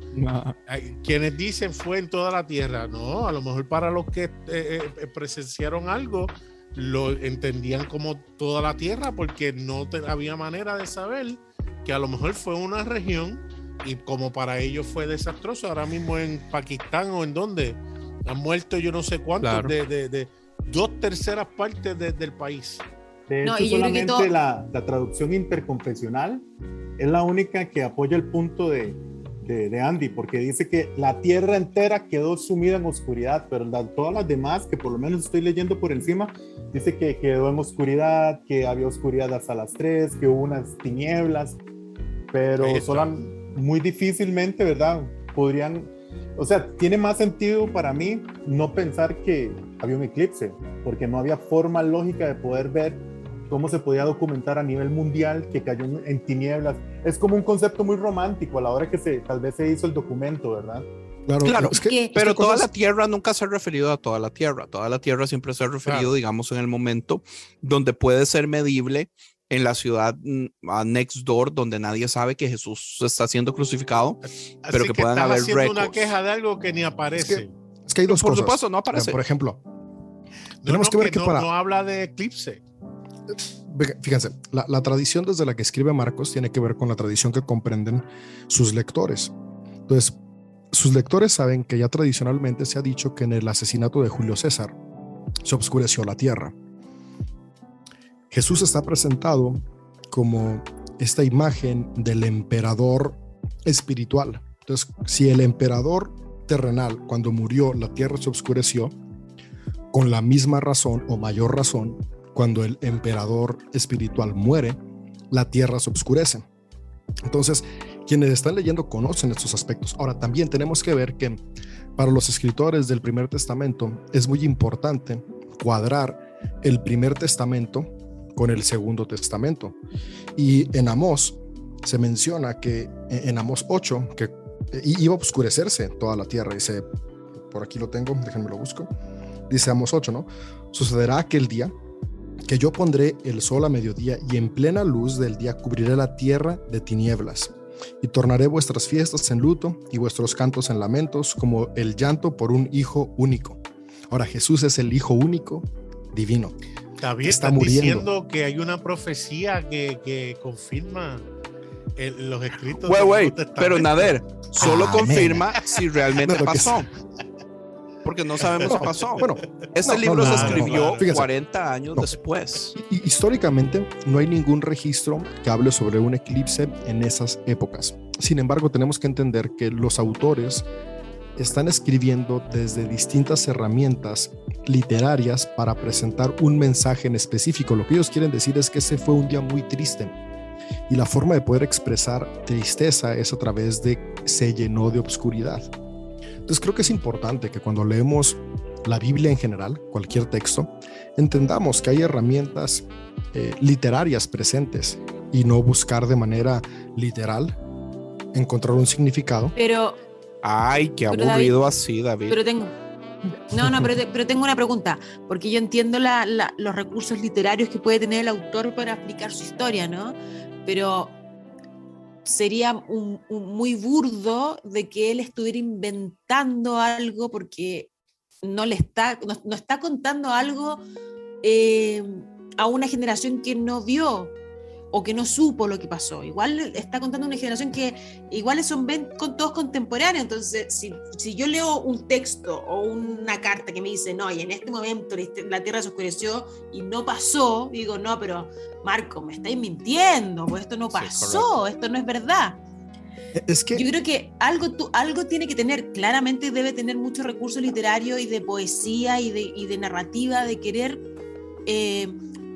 Hay Quienes dicen fue en toda la tierra, no, a lo mejor para los que eh, eh, presenciaron algo lo entendían como toda la tierra porque no te- había manera de saber que a lo mejor fue una región y como para ellos fue desastroso, ahora mismo en Pakistán o en donde han muerto yo no sé cuántos Claro. de, de- de dos terceras partes de- del país. De No, hecho, y yo creo que solamente todo- la, la traducción interconfesional es la única que apoya el punto de, de- de Andy, porque dice que la tierra entera quedó sumida en oscuridad, pero la- todas las demás, que por lo menos estoy leyendo por encima, dice que quedó en oscuridad, que había oscuridad hasta las 3, que hubo unas tinieblas, pero Ahí está. sola- muy difícilmente, ¿verdad? Podrían, o sea, tiene más sentido para mí no pensar que había un eclipse, porque no había forma lógica de poder ver cómo se podía documentar a nivel mundial que cayó en- tinieblas. Es como un concepto muy romántico a la hora que se, tal vez se hizo el documento, ¿verdad? Claro, Claro, es que, que- es que Pero toda cosas- la tierra nunca se ha referido a toda la tierra. Toda la tierra siempre se ha referido, Claro. digamos, en el momento donde puede ser medible en la ciudad mm, a next door, donde nadie sabe que Jesús está siendo crucificado. Así Pero que puedan estás haber haciendo una queja de algo que ni aparece. es que hay dos Por cosas. supuesto, no aparece. Por ejemplo, No, tenemos no, que ver que no, para- no habla de eclipse. Fíjense, la, la tradición desde la que escribe Marcos tiene que ver con la tradición que comprenden sus lectores. Entonces, sus lectores saben que ya tradicionalmente se ha dicho que en el asesinato de Julio César se obscureció la tierra. Jesús está presentado como esta imagen del emperador espiritual. Entonces, si el emperador terrenal, cuando murió, la tierra se obscureció, con la misma razón o mayor razón, cuando el emperador espiritual muere, la tierra se oscurece. Entonces, quienes están leyendo conocen estos aspectos. Ahora, también tenemos que ver que para los escritores del primer testamento es muy importante cuadrar el primer testamento con el segundo testamento. Y en Amós se menciona que en Amós 8, que iba a oscurecerse toda la tierra. Dice, por aquí lo tengo, déjenme lo busco. Dice Amós 8, ¿no? Sucederá aquel día que yo pondré el sol a mediodía y en plena luz del día cubriré la tierra de tinieblas y tornaré vuestras fiestas en luto y vuestros cantos en lamentos como el llanto por un hijo único. Ahora Jesús es el hijo único divino. David Está muriendo. diciendo que hay una profecía que, que confirma el- los escritos. Pero Nader, solo confirma si realmente No, que pasó. Porque no sabemos si pasó. Bueno, Este no, libro no, se escribió no. Fíjense. 40 años después. históricamente no hay ningún registro que hable sobre un eclipse en esas épocas. Sin embargo, tenemos que entender que los autores están escribiendo desde distintas herramientas literarias para presentar un mensaje en específico. Lo que ellos quieren decir es que ese fue un día muy triste y la forma de poder expresar tristeza es a través de se llenó de obscuridad. Entonces creo que es importante que cuando leemos la Biblia en general, cualquier texto, entendamos que hay herramientas eh, literarias presentes y no buscar de manera literal encontrar un significado. Pero, Ay, qué aburrido David, así, David. pero tengo. No, no, pero, te- pero tengo una pregunta, porque yo entiendo la- la- los recursos literarios que puede tener el autor para explicar su historia, ¿no? Pero sería un- muy burdo de que él estuviera inventando algo porque no le está, no está contando algo eh, a una generación que no vio o que no supo lo que pasó. Igual está contando una generación que igual son ven- con todos contemporáneos. Entonces, si, si yo leo un texto o una carta que me dice, no, y en este momento la tierra se oscureció y no pasó, digo, no, pero Marco, me estáis mintiendo, pues esto no Sí, pasó, esto no es verdad. Es que Yo creo que algo, tú- algo tiene que tener, claramente debe tener muchos recursos literarios y de poesía y de, y de narrativa, de querer eh,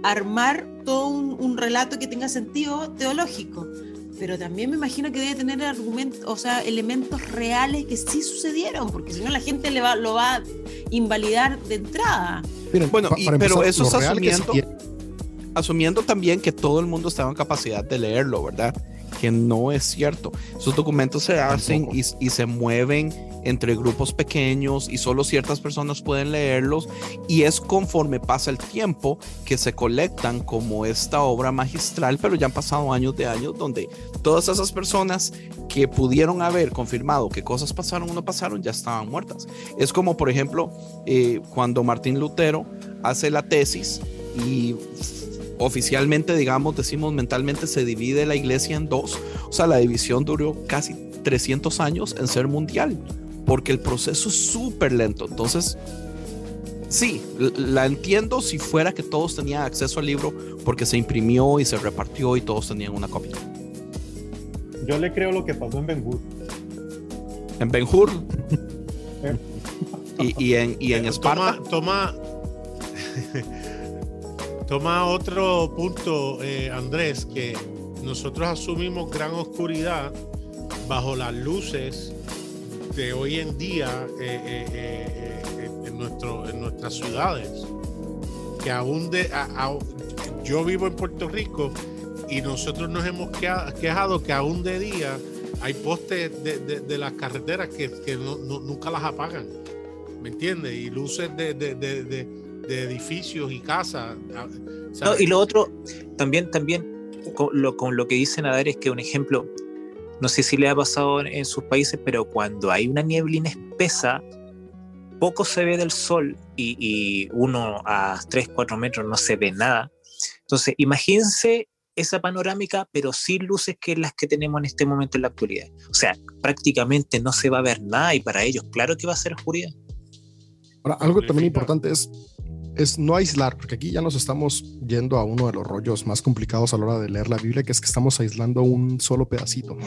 armar todo un, un relato que tenga sentido teológico. Pero también me imagino que debe tener argumentos, o sea, elementos reales que sí sucedieron, porque si no la gente le va, lo va a invalidar de entrada. miren, Bueno, y- pero eso se asumiendo- asumiendo también que todo el mundo estaba en capacidad de leerlo, ¿verdad? Que no es cierto. Esos documentos se hacen y, y se mueven entre grupos pequeños y solo ciertas personas pueden leerlos y es conforme pasa el tiempo que se colectan como esta obra magistral, pero ya han pasado años de años donde todas esas personas que pudieron haber confirmado que cosas pasaron o no pasaron ya estaban muertas. Es como, por ejemplo, eh, cuando Martín Lutero hace la tesis y oficialmente, digamos, decimos mentalmente, se divide la iglesia en dos. O sea, la división duró casi 300 años en ser mundial, porque el proceso es súper lento. Entonces, sí, la entiendo si fuera que todos tenían acceso al libro, porque se imprimió y se repartió y todos tenían una copia. Yo le creo lo que pasó en Ben Hur. En Ben Hur y, y en, y en Eh, Esparta. Toma, toma, toma otro punto, eh, Andrés, que nosotros asumimos gran oscuridad bajo las luces de hoy en día eh, eh, eh, en, nuestro, en nuestras ciudades. Que aún de, a- a- yo vivo en Puerto Rico y nosotros nos hemos quejado que aún de día hay postes de, de- de las carreteras que, que no- no- nunca las apagan. ¿Me entiendes? Y luces de, de- de- de- de edificios y casas. y lo otro, también, también, con lo, con lo que dice Nadar es que un ejemplo, no sé si le ha pasado en, en sus países, pero cuando hay una nieblina espesa, poco se ve del sol y, y uno a 3, 4 metros no se ve nada. Entonces, imagínense esa panorámica, pero sin luces que las que tenemos en este momento en la actualidad. O sea, prácticamente no se va a ver nada y para ellos, claro que va a ser oscuridad. Ahora, algo también importante es, es no aislar, porque aquí ya nos estamos yendo a uno de los rollos más complicados a la hora de leer la Biblia, que es que estamos aislando un solo pedacito.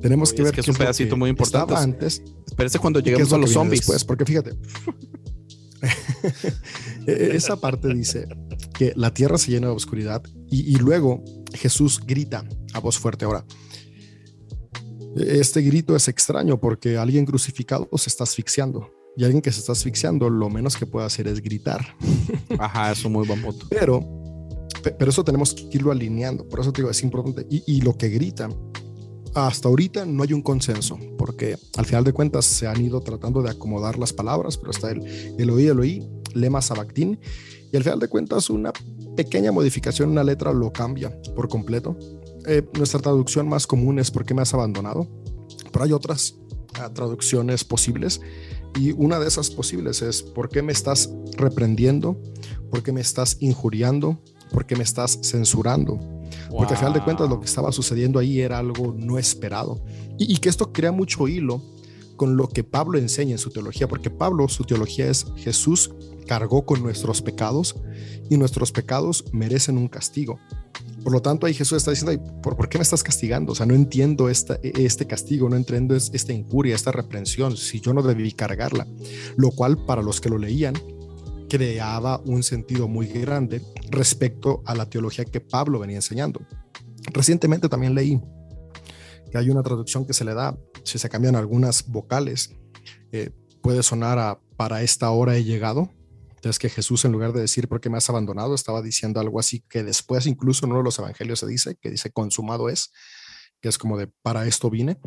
Tenemos Oye, que es ver que es un pedacito muy importante. estaba antes Espérese cuando y qué lleguemos es a los zombies. después, porque fíjate, e- esa parte dice que la tierra se llena de oscuridad y, y luego Jesús grita a voz fuerte. Ahora, este grito es extraño porque alguien crucificado se está asfixiando y alguien que se está asfixiando lo menos que puede hacer es gritar. Ajá, es un muy buen punto. Pero, pe- pero eso tenemos que irlo alineando. Por eso te digo, es importante. Y, y lo que gritan, hasta ahorita no hay un consenso, porque al final de cuentas se han ido tratando de acomodar las palabras, pero está el Eloí, Eloí, lema sabactín, y al final de cuentas una pequeña modificación, una letra lo cambia por completo. Eh, nuestra traducción más común es ¿por qué me has abandonado? Pero hay otras ah, traducciones posibles y una de esas posibles es ¿por qué me estás reprendiendo? ¿Por qué me estás injuriando? ¿Por qué me estás censurando? Porque al final de cuentas lo que estaba sucediendo ahí era algo no esperado. Y, y que esto crea mucho hilo con lo que Pablo enseña en su teología, porque Pablo, su teología es Jesús cargó con nuestros pecados y nuestros pecados merecen un castigo. Por lo tanto, ahí Jesús está diciendo, "Ay, ¿por, qué me estás castigando? O sea, no entiendo esta, este castigo, no entiendo es- esta injuria, esta reprensión, si yo no debí cargarla. Lo cual para los que lo leían creaba un sentido muy grande respecto a la teología que Pablo venía enseñando. Recientemente también leí que hay una traducción que se le da, si se cambian algunas vocales, eh, puede sonar a para esta hora he llegado. Entonces que Jesús en lugar de decir por qué me has abandonado, estaba diciendo algo así que después incluso en uno de los evangelios se dice, que dice consumado es, que es como de para esto vine.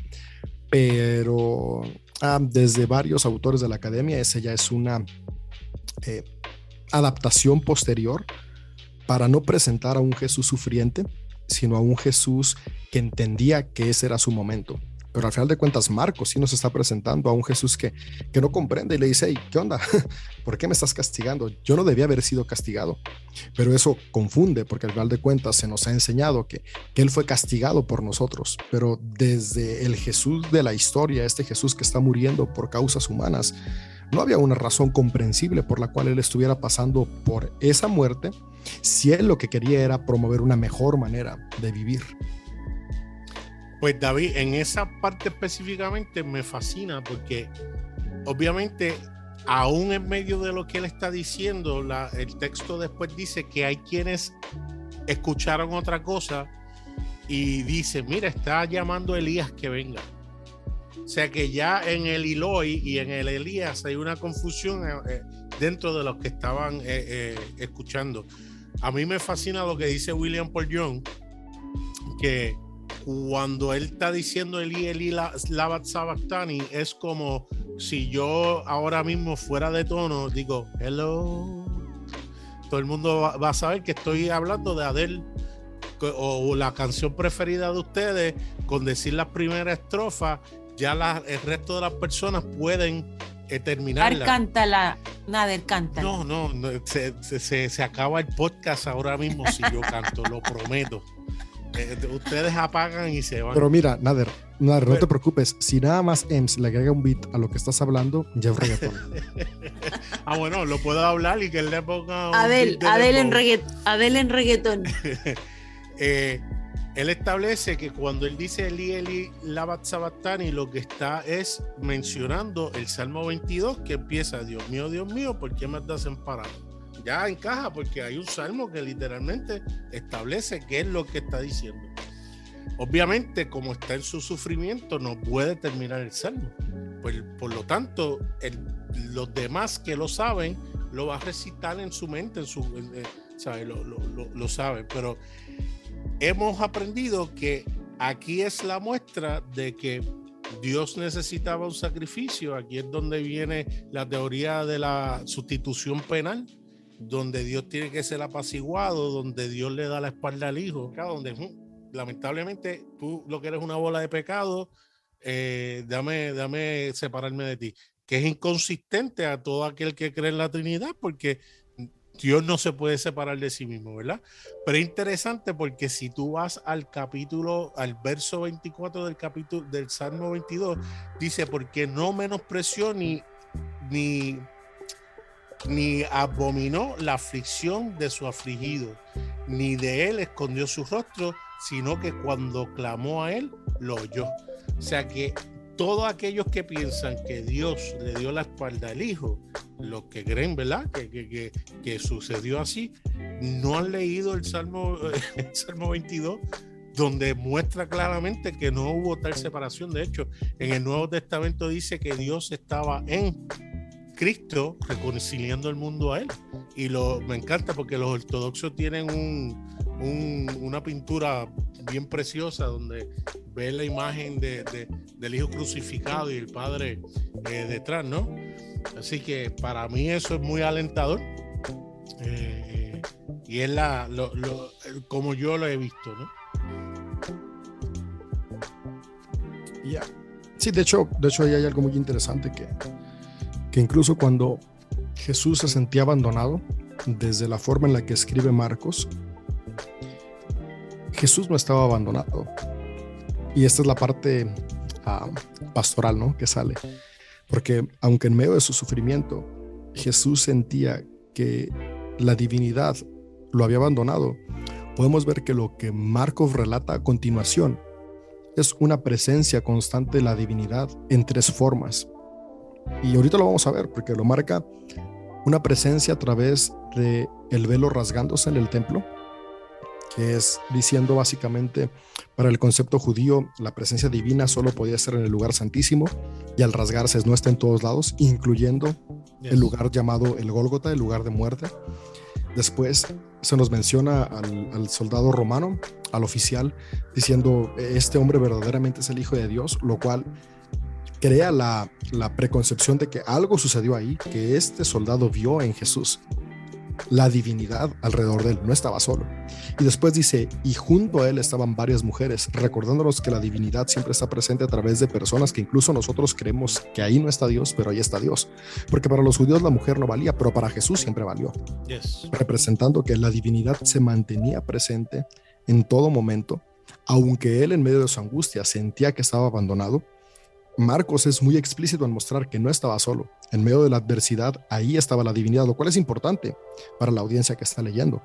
Pero ah, desde varios autores de la academia, esa ya es una eh, adaptación posterior para no presentar a un Jesús sufriente, sino a un Jesús que entendía que ese era su momento. Pero al final de cuentas, Marcos sí nos está presentando a un Jesús que, que no comprende y le dice, hey, ¿qué onda? ¿Por qué me estás castigando? Yo no debía haber sido castigado. Pero eso confunde porque al final de cuentas se nos ha enseñado que, que Él fue castigado por nosotros. Pero desde el Jesús de la historia, este Jesús que está muriendo por causas humanas, no había una razón comprensible por la cual Él estuviera pasando por esa muerte si Él lo que quería era promover una mejor manera de vivir. Pues David, en esa parte específicamente me fascina porque obviamente aún en medio de lo que él está diciendo, el texto después dice que hay quienes escucharon otra cosa y dice, mira, está llamando a Elías que venga. O sea que ya en el Eloi y en el Elías hay una confusión eh, eh, dentro de los que estaban eh, escuchando. A mí me fascina lo que dice William Paul Young, que cuando él está diciendo Eli Eli Labat Sabactani, es como si yo ahora mismo fuera de tono digo hello. Todo el mundo va, a saber que estoy hablando de Adele o la canción preferida de ustedes, con decir la primera estrofa, ya el resto de las personas pueden eh, terminarla. cántala, Nader, cántala. No, no, se, se, se acaba el podcast ahora mismo si yo canto, lo prometo. Eh, ustedes apagan y se van. Pero mira, Nader, Nader, no te preocupes. Si nada más Ems le agrega un beat a lo que estás hablando, ya es reggaetón. ah, bueno, lo puedo hablar y que él le ponga. Adel, Adel, en Adel en reggaetón. eh, él establece que cuando él dice Eli Eli Labat Sabatani, lo que está es mencionando el Salmo 22 que empieza: Dios mío, Dios mío, ¿por qué me has desamparado? Ya encaja porque hay un salmo que literalmente establece qué es lo que está diciendo. Obviamente, como está en su sufrimiento, no puede terminar el salmo. Pues, por lo tanto, los demás que lo saben, lo va a recitar en su mente, en su, ¿sabe? Lo, lo, lo saben. Pero hemos aprendido que aquí es la muestra de que Dios necesitaba un sacrificio. Aquí es donde viene la teoría de la sustitución penal donde Dios tiene que ser apaciguado, donde Dios le da la espalda al hijo, donde mm, lamentablemente tú lo que eres una bola de pecado, eh, dame, dame separarme de ti, que es inconsistente a todo aquel que cree en la Trinidad, porque Dios no se puede separar de sí mismo, ¿verdad? Pero es interesante porque si tú vas al capítulo, al verso 24 del capítulo del Salmo 22, dice, porque no menospreció ni, ni ni abominó la aflicción de su afligido, ni de él escondió su rostro, sino que cuando clamó a él, lo oyó. O sea que todos aquellos que piensan que Dios le dio la espalda al Hijo, los que creen, ¿verdad? Que, que, que, sucedió así, no han leído el Salmo, el Salmo 22, donde muestra claramente que no hubo tal separación. De hecho, en el Nuevo Testamento dice que Dios estaba en Cristo reconciliando el mundo a Él. Y lo, me encanta porque los ortodoxos tienen un, una pintura bien preciosa donde ve la imagen de, del Hijo crucificado y el Padre eh, detrás, ¿no? Así que para mí eso es muy alentador. Eh, y es la, lo, como yo lo he visto, ¿no? Ya. Sí, de hecho, de hecho ahí hay algo muy interesante que, incluso cuando Jesús se sentía abandonado, desde la forma en la que escribe Marcos, Jesús no estaba abandonado. Y esta es la parte ah, pastoral, ¿no? Que sale. Porque aunque en medio de su sufrimiento, Jesús sentía que la divinidad lo había abandonado, podemos ver que lo que Marcos relata a continuación es una presencia constante de la divinidad en tres formas. Y ahorita lo vamos a ver porque lo marca una presencia a través de el velo rasgándose en el templo, que es diciendo básicamente, para el concepto judío, la presencia divina solo podía ser en el lugar santísimo y al rasgarse no está en todos lados, incluyendo el lugar llamado el Gólgota, el lugar de muerte. Después se nos menciona al, al soldado romano, al oficial, diciendo, este hombre verdaderamente es el Hijo de Dios, lo cual crea la, la preconcepción de que algo sucedió ahí, que este soldado vio en Jesús la divinidad alrededor de él, no estaba solo. Y después dice, y junto a él estaban varias mujeres, recordándonos que la divinidad siempre está presente a través de personas que incluso nosotros creemos que ahí no está Dios, pero ahí está Dios. Porque para los judíos la mujer no valía, pero para Jesús siempre valió, Yes. representando que la divinidad se mantenía presente en todo momento, aunque él en medio de su angustia sentía que estaba abandonado. Marcos es muy explícito en mostrar que no estaba solo. En medio de la adversidad, ahí estaba la divinidad, lo cual es importante para la audiencia que está leyendo.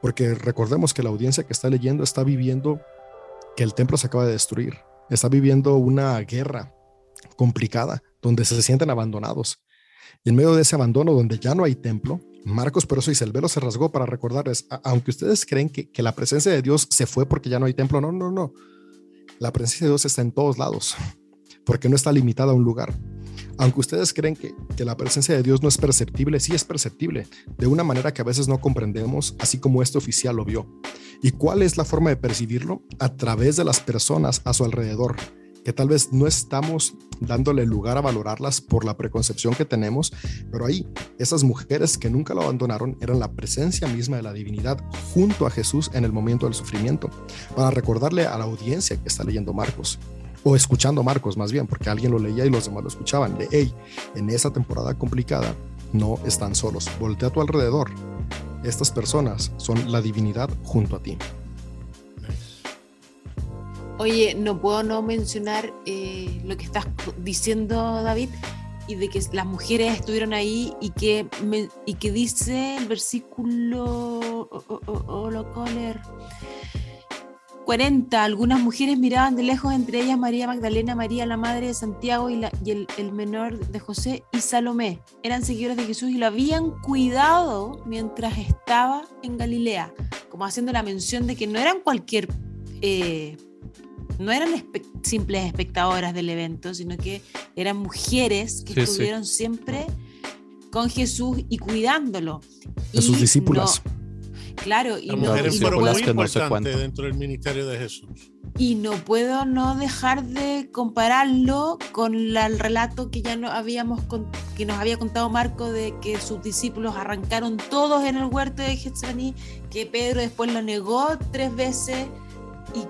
Porque recordemos que la audiencia que está leyendo está viviendo que el templo se acaba de destruir. Está viviendo una guerra complicada donde se sienten abandonados. Y en medio de ese abandono donde ya no hay templo, Marcos por eso dice, el velo se rasgó para recordarles, aunque ustedes creen que, que la presencia de Dios se fue porque ya no hay templo, no, no, no. La presencia de Dios está en todos lados, porque no está limitada a un lugar. Aunque ustedes creen que, la presencia de Dios no es perceptible, sí es perceptible, de una manera que a veces no comprendemos, así como este oficial lo vio. ¿Y cuál es la forma de percibirlo? A través de las personas a su alrededor, que tal vez no estamos dándole lugar a valorarlas por la preconcepción que tenemos, pero ahí, esas mujeres que nunca lo abandonaron eran la presencia misma de la divinidad junto a Jesús en el momento del sufrimiento, para recordarle a la audiencia que está leyendo Marcos, o escuchando Marcos más bien, porque alguien lo leía y los demás lo escuchaban, de, hey, en esa temporada complicada no están solos, voltea a tu alrededor. Estas personas son la divinidad junto a ti. Oye, no puedo no mencionar eh, lo que estás diciendo, David, y de que las mujeres estuvieron ahí y que, me- y que dice el versículo, oh, oh, oh, oh, lo puedo leer. 40. Algunas mujeres miraban de lejos, entre ellas María Magdalena, María la madre de Santiago y, la- y el, el menor de José y Salomé. Eran seguidores de Jesús y lo habían cuidado mientras estaba en Galilea, como haciendo la mención de que no eran cualquier eh, no eran espe- simples espectadoras del evento, sino que eran mujeres que Sí, sí. estuvieron siempre con Jesús y cuidándolo. De sus discípulas. no- claro, y no, puedo, muy no se importantes cuentan. dentro del ministerio de Jesús. y no puedo no dejar de compararlo con la- el relato que ya no habíamos con- que nos había contado Marco de que sus discípulos arrancaron todos en el huerto de Getsemaní, que Pedro después lo negó tres veces y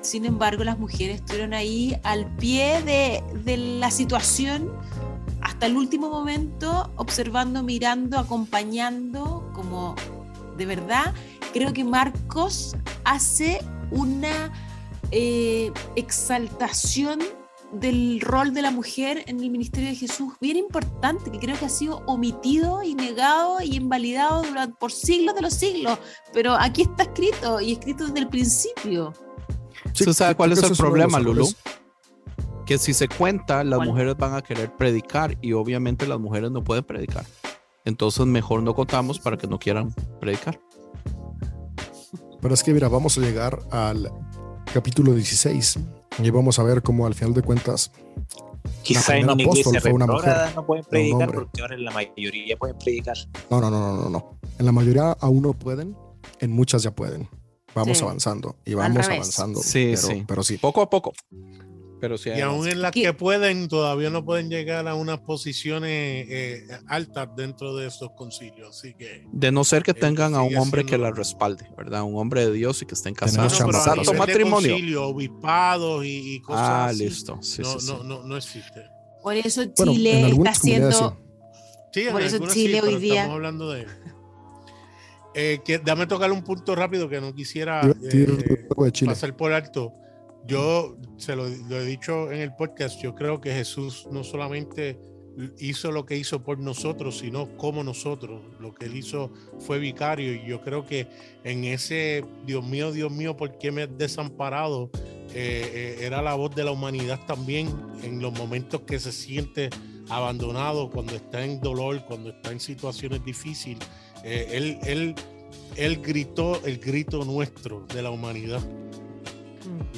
sin embargo las mujeres estuvieron ahí al pie de, de la situación hasta el último momento, observando, mirando, acompañando, de verdad creo que Marcos hace una eh, exaltación del rol de la mujer en el ministerio de Jesús bien importante, que creo que ha sido omitido y negado y invalidado durante, por siglos de los siglos, pero aquí está escrito y escrito desde el principio. Sí, ¿Usted sabe creo cuál que es el problema, Lulu? Que si se cuenta, las ¿Cuál? mujeres van a querer predicar y obviamente las mujeres no pueden predicar. Entonces mejor no contamos para que no quieran predicar. Pero es que, mira, vamos a llegar al capítulo 16 y vamos a ver cómo al final de cuentas Quizá en una apóstol iglesia fue una mujer, no pueden predicar porque ahora en la mayoría pueden predicar. No, no, no, no, no, no. En la mayoría aún no pueden, en muchas ya pueden. Vamos Sí. avanzando y vamos avanzando. Sí, pero, sí. pero sí. Poco a poco. Pero sí. Y aún en las que pueden, todavía no pueden llegar a unas posiciones eh, altas dentro de estos concilios. Así que. De no ser que Esto tengan a un hombre que siendo- la respalde, ¿verdad? Un hombre de Dios y que estén casados. No, pero a de matrimonio. concilio, obispados y, y cosas Ah, así, listo. Sí, no, sí, sí. no, no, no existe. Por eso Chile está en Por eso Chile sí, hoy pero día- Estamos hablando de. Eh, que, dame tocar un punto rápido que no quisiera eh, pasar por alto. Yo se lo, he dicho en el podcast, yo creo que Jesús no solamente hizo lo que hizo por nosotros, sino como nosotros. Lo que él hizo fue vicario y yo creo que en ese, Dios mío, Dios mío, ¿por qué me has desamparado? Eh, eh, era la voz de la humanidad también en los momentos que se siente abandonado, cuando está en dolor, cuando está en situaciones difíciles. Eh, él, él él gritó el grito nuestro de la humanidad.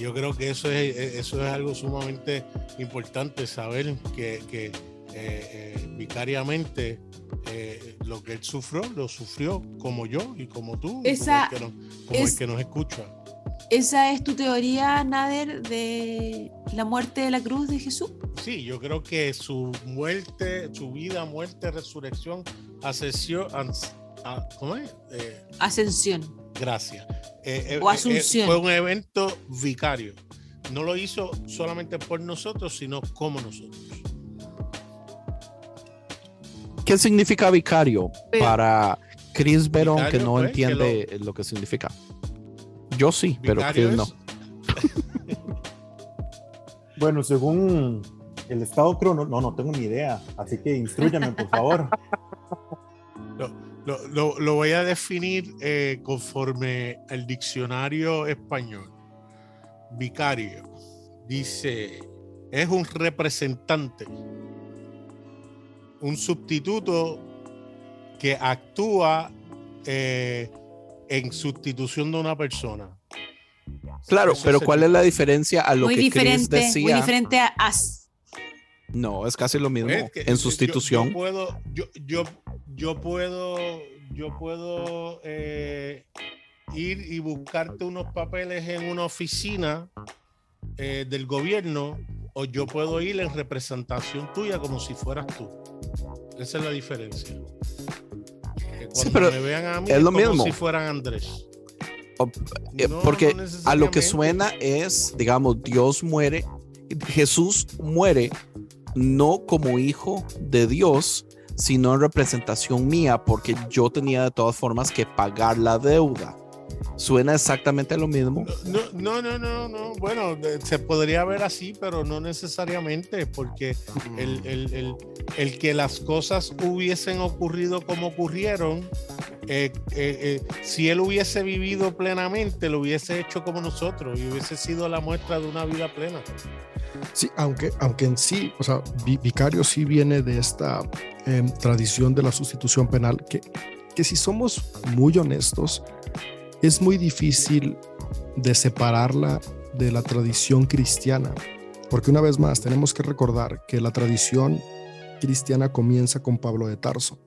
Yo creo que eso es, eso es algo sumamente importante, saber que, que eh, eh, vicariamente eh, lo que él sufrió, lo sufrió como yo y como tú, y como, el que, nos, como el es- que nos escucha. ¿Esa es tu teoría, Nader, de la muerte de la cruz de Jesús? Sí, yo creo que su muerte, su vida, muerte, resurrección, ascensión, a- ¿cómo es? Eh, Ascensión. Gracias. Eh, eh, O eh, asunción. fue un evento vicario. No lo hizo solamente por nosotros, sino como nosotros. ¿Qué significa vicario Pero- para Chris Verón que no pues, que entiende lo... que significa? Yo sí, pero Chris no. Bueno, según el estado crono, no, no tengo ni idea, así que instruyame, por favor. Lo, lo- lo voy a definir eh, conforme el diccionario español. Vicario dice, es un representante, un sustituto que actúa eh, en sustitución de una persona. Claro, Eso pero ¿cuál es la diferencia a lo Muy que Chris diferente, muy decía? diferente a, a- No, es casi lo mismo. Es que en sustitución. Yo, puedo, yo, yo, yo puedo, yo puedo eh, ir y buscarte unos papeles en una oficina eh, del gobierno o yo puedo ir en representación tuya como si fueras tú. Esa es la diferencia. Que cuando pero me vean a mí es lo como mismo. si fueran Andrés. O- eh, No, porque no a lo que suena es, digamos, Dios muere, Jesús muere no como hijo de Dios, sino en representación mía, porque yo tenía de todas formas que pagar la deuda. Suena exactamente lo mismo. No, no, no, no, no. Bueno, eh, se podría ver así, pero no necesariamente, porque el, el- el- el que las cosas hubiesen ocurrido como ocurrieron, eh, eh, eh, si él hubiese vivido plenamente, lo hubiese hecho como nosotros y hubiese sido la muestra de una vida plena. Sí, aunque, aunque en sí, o sea, vi- vicario sí viene de esta em, tradición de la sustitución penal, que, que si somos muy honestos, es muy difícil de separarla de la tradición cristiana, porque una vez más tenemos que recordar que la tradición cristiana comienza con Pablo de Tarso.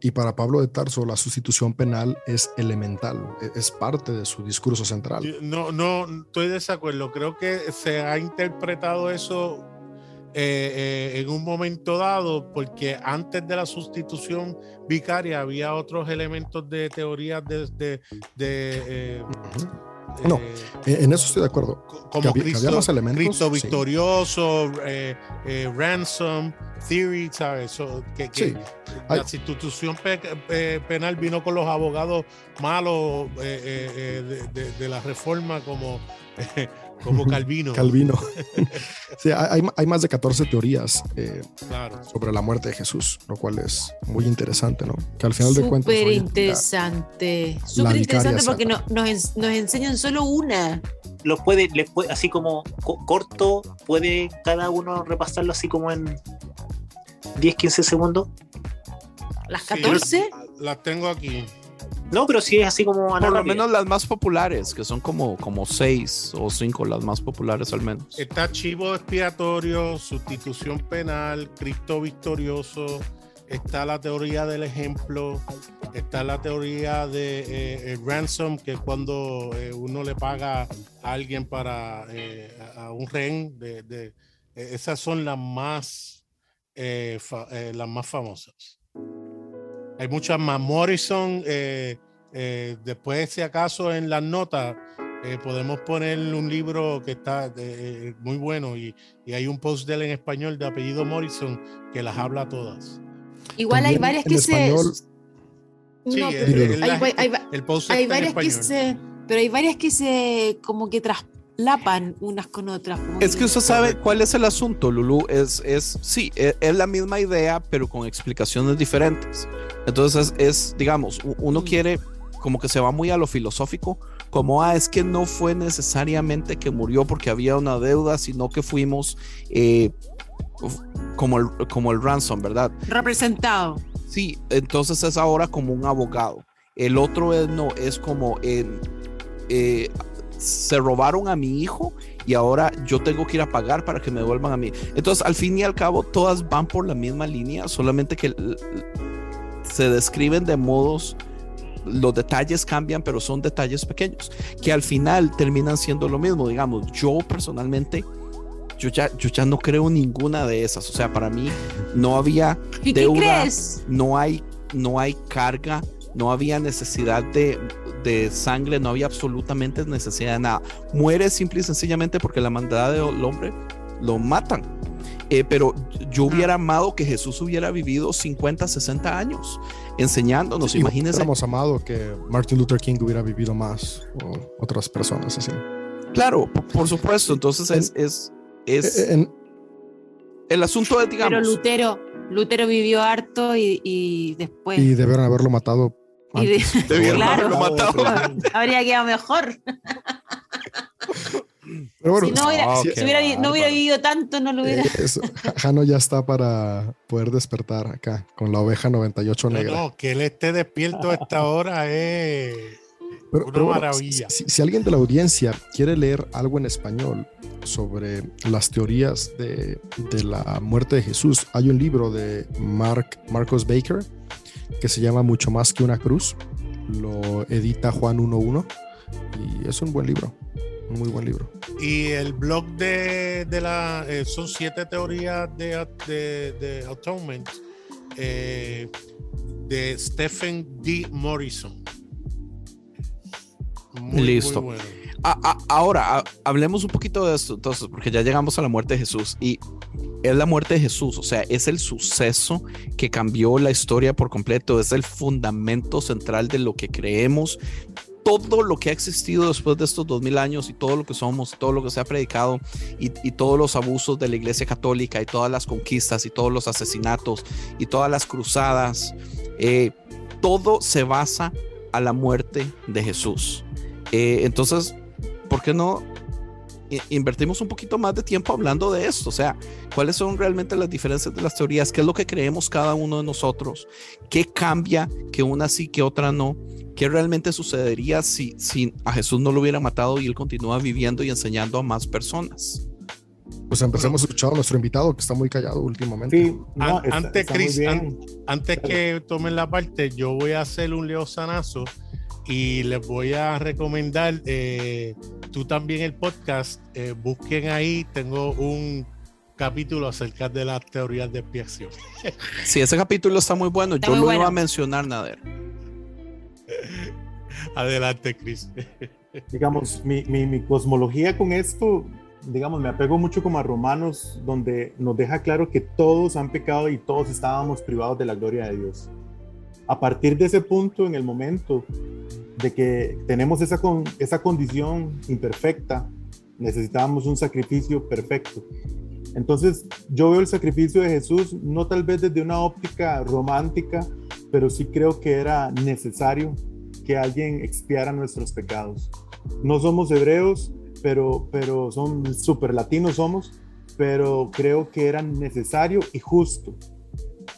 Y para Pablo de Tarso la sustitución penal es elemental, e- es parte de su discurso central. No, no, estoy de desacuerdo. Creo que se ha interpretado eso eh, eh, en un momento dado, porque antes de la sustitución vicaria había otros elementos de teorías de, de- de, eh, No, En eso estoy de acuerdo. Que como había, que había Cristo, más elementos. Cristo victorioso, ransom, theory, ¿sabes? So, que, que Sí. la sustitución pe- penal vino con los abogados malos eh, eh, de, de- de la reforma como, como Calvino. Calvino. Sí, hay, hay más de 14 teorías eh, Claro. sobre la muerte de Jesús, lo cual es muy interesante, ¿no? Que al final de cuentas. Súper interesante. Súper interesante porque no- nos, nos enseñan solo una. Los puede, les puede, así como co- corto, puede cada uno repasarlo así como en 10, 15 segundos. Las Sí, 14. las tengo aquí. No, pero sí es así como Por lo menos las más populares, que son como, como seis o cinco, las más populares al menos. Está chivo expiatorio, sustitución penal, Cristo victorioso, está la teoría del ejemplo, está la teoría de eh, el ransom, que es cuando eh, uno le paga a alguien para eh, a un rehén. De, de- eh, esas son las más, eh, fa- eh, las más famosas. Hay muchas más. Morrison, eh, eh, después, si acaso, en las notas, eh, podemos poner un libro que está eh, muy bueno y, y hay un post de él en español de apellido Morrison que las habla todas. Igual hay También varias en que español- se. Sí, No, eh, pero eh, hay, hay el post hay está en varias que español. se. Pero hay varias que se como que traslapan unas con otras. Es que usted sabe cuál es el asunto, Lulu. Es, es sí, e- es, la misma idea, pero con explicaciones diferentes. Entonces, es, digamos, uno Mm. quiere, como que se va muy a lo filosófico, como, ah, es que no fue necesariamente que murió porque había una deuda, sino que fuimos eh, como, el, como el ransom, ¿verdad? representado. Sí, entonces es ahora como un abogado. El otro es no, es como en, eh, se robaron a mi hijo y ahora yo tengo que ir a pagar para que me devuelvan a mí. Entonces, al fin y al cabo, todas van por la misma línea, solamente que se describen de modos, los detalles cambian, pero son detalles pequeños, que al final terminan siendo lo mismo. Digamos, yo personalmente, yo ya, yo ya no creo ninguna de esas. O sea, para mí no había ¿Y qué deuda, no hay, no hay carga, no había necesidad de, de sangre, no había absolutamente necesidad de nada. Muere simple y sencillamente porque la maldad del hombre lo matan. Eh, pero yo hubiera amado que Jesús hubiera vivido 50, 60 años enseñándonos. Igual Imagínense. hubiéramos amado que Martin Luther King hubiera vivido más o otras personas así. Claro, por, supuesto. Entonces es, es, es Eh, en- el asunto es, Pero digamos, Lutero, Lutero vivió harto y, y después. y debieron haberlo matado. Y de- claro, matado. habría quedado mejor. Pero bueno, si no hubiera, Oh, si no hubiera bárbaro. vivido tanto, no lo hubiera. eh, Jano ya está para poder despertar acá con la oveja 98 No, negra. no, que él esté despierto a esta hora es Pero, Una pero bueno, maravilla. Si, si alguien de la audiencia quiere leer algo en español sobre las teorías de, de la muerte de Jesús, hay un libro de Mark, Marcos Baker que se llama Mucho más que una cruz. Lo edita Juan 11 y es un buen libro, un muy buen libro. Y el blog de, de la. eh, son siete teorías de, de, de Atonement eh, de Stephen D. Morrison. Muy, Listo. Muy bueno. A- ahora, hablemos un poquito de esto, entonces, porque ya llegamos a la muerte de Jesús y es la muerte de Jesús, o sea, es el suceso que cambió la historia por completo, es el fundamento central de lo que creemos, todo lo que ha existido después de estos dos mil años y todo lo que somos, todo lo que se ha predicado y, y todos los abusos de la Iglesia Católica y todas las conquistas y todos los asesinatos y todas las cruzadas, eh, todo se basa a la muerte de Jesús. Eh, entonces, ¿por qué no invertimos un poquito más de tiempo hablando de esto? O sea, ¿cuáles son realmente las diferencias de las teorías? ¿Qué es lo que creemos cada uno de nosotros? ¿Qué cambia que una sí, que otra no? ¿Qué realmente sucedería si, si a Jesús no lo hubiera matado y él continúa viviendo y enseñando a más personas? Pues empecemos escuchando a nuestro invitado que está muy callado últimamente. Sí, no, An- está- antes, está Chris, an- antes que tomen la parte, yo voy a hacer un Leo Sanazo y les voy a recomendar, eh, tú también el podcast, eh, busquen ahí, tengo un capítulo acerca de las teorías de expiación. Sí, ese capítulo está muy bueno. Está Yo muy lo iba a mencionar, Nader. Adelante, Chris. digamos, mi, mi, mi cosmología con esto, digamos, me apego mucho como a Romanos, donde nos deja claro que todos han pecado y todos estábamos privados de la gloria de Dios. A partir de ese punto, en el momento de que tenemos esa, esa condición imperfecta, necesitábamos un sacrificio perfecto. Entonces, yo veo el sacrificio de Jesús no tal vez desde una óptica romántica, pero sí creo que era necesario que alguien expiara nuestros pecados. No somos hebreos, pero, pero son super latinos somos, pero creo que era necesario y justo.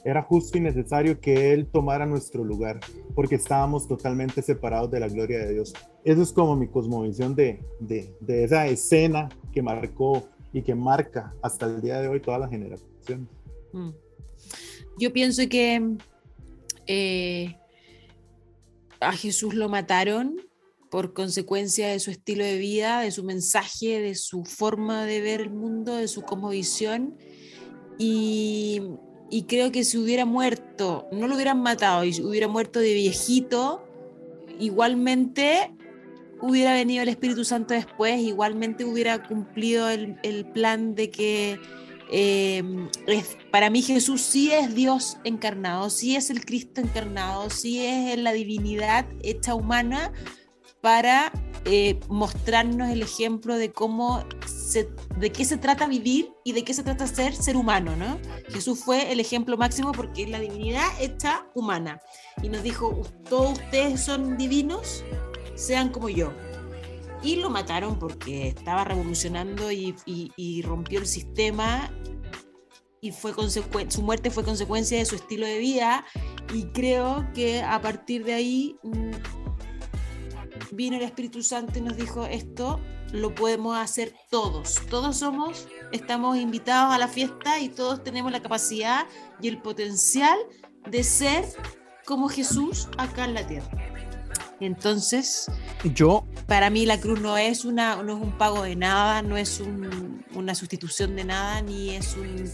Era justo y necesario que Él tomara nuestro lugar, porque estábamos totalmente separados de la gloria de Dios. Eso es como mi cosmovisión de, de, de esa escena que marcó y que marca hasta el día de hoy todas las generaciones. Mm. Yo pienso que eh, a Jesús lo mataron por consecuencia de su estilo de vida, de su mensaje, de su forma de ver el mundo, de su cosmovisión. Y, y creo que si hubiera muerto, no lo hubieran matado, y si hubiera muerto de viejito, igualmente hubiera venido el Espíritu Santo después, igualmente hubiera cumplido el, el plan de que eh, para mí Jesús sí es Dios encarnado, sí es el Cristo encarnado, sí es la divinidad hecha humana para eh, mostrarnos el ejemplo de cómo se, de qué se trata vivir y de qué se trata ser ser humano, ¿no? Jesús fue el ejemplo máximo porque la divinidad hecha humana y nos dijo, todos ustedes son divinos, sean como yo. Y lo mataron porque estaba revolucionando y, y- y rompió el sistema y fue su muerte fue consecuencia de su estilo de vida y creo que a partir de ahí mm, vino el Espíritu Santo y nos dijo esto lo podemos hacer todos. Todos somos, estamos invitados a la fiesta y todos tenemos la capacidad y el potencial de ser como Jesús acá en la tierra. Entonces, Yo, para mí la cruz no es, una, no es un pago de nada, no es un- una sustitución de nada, ni es un-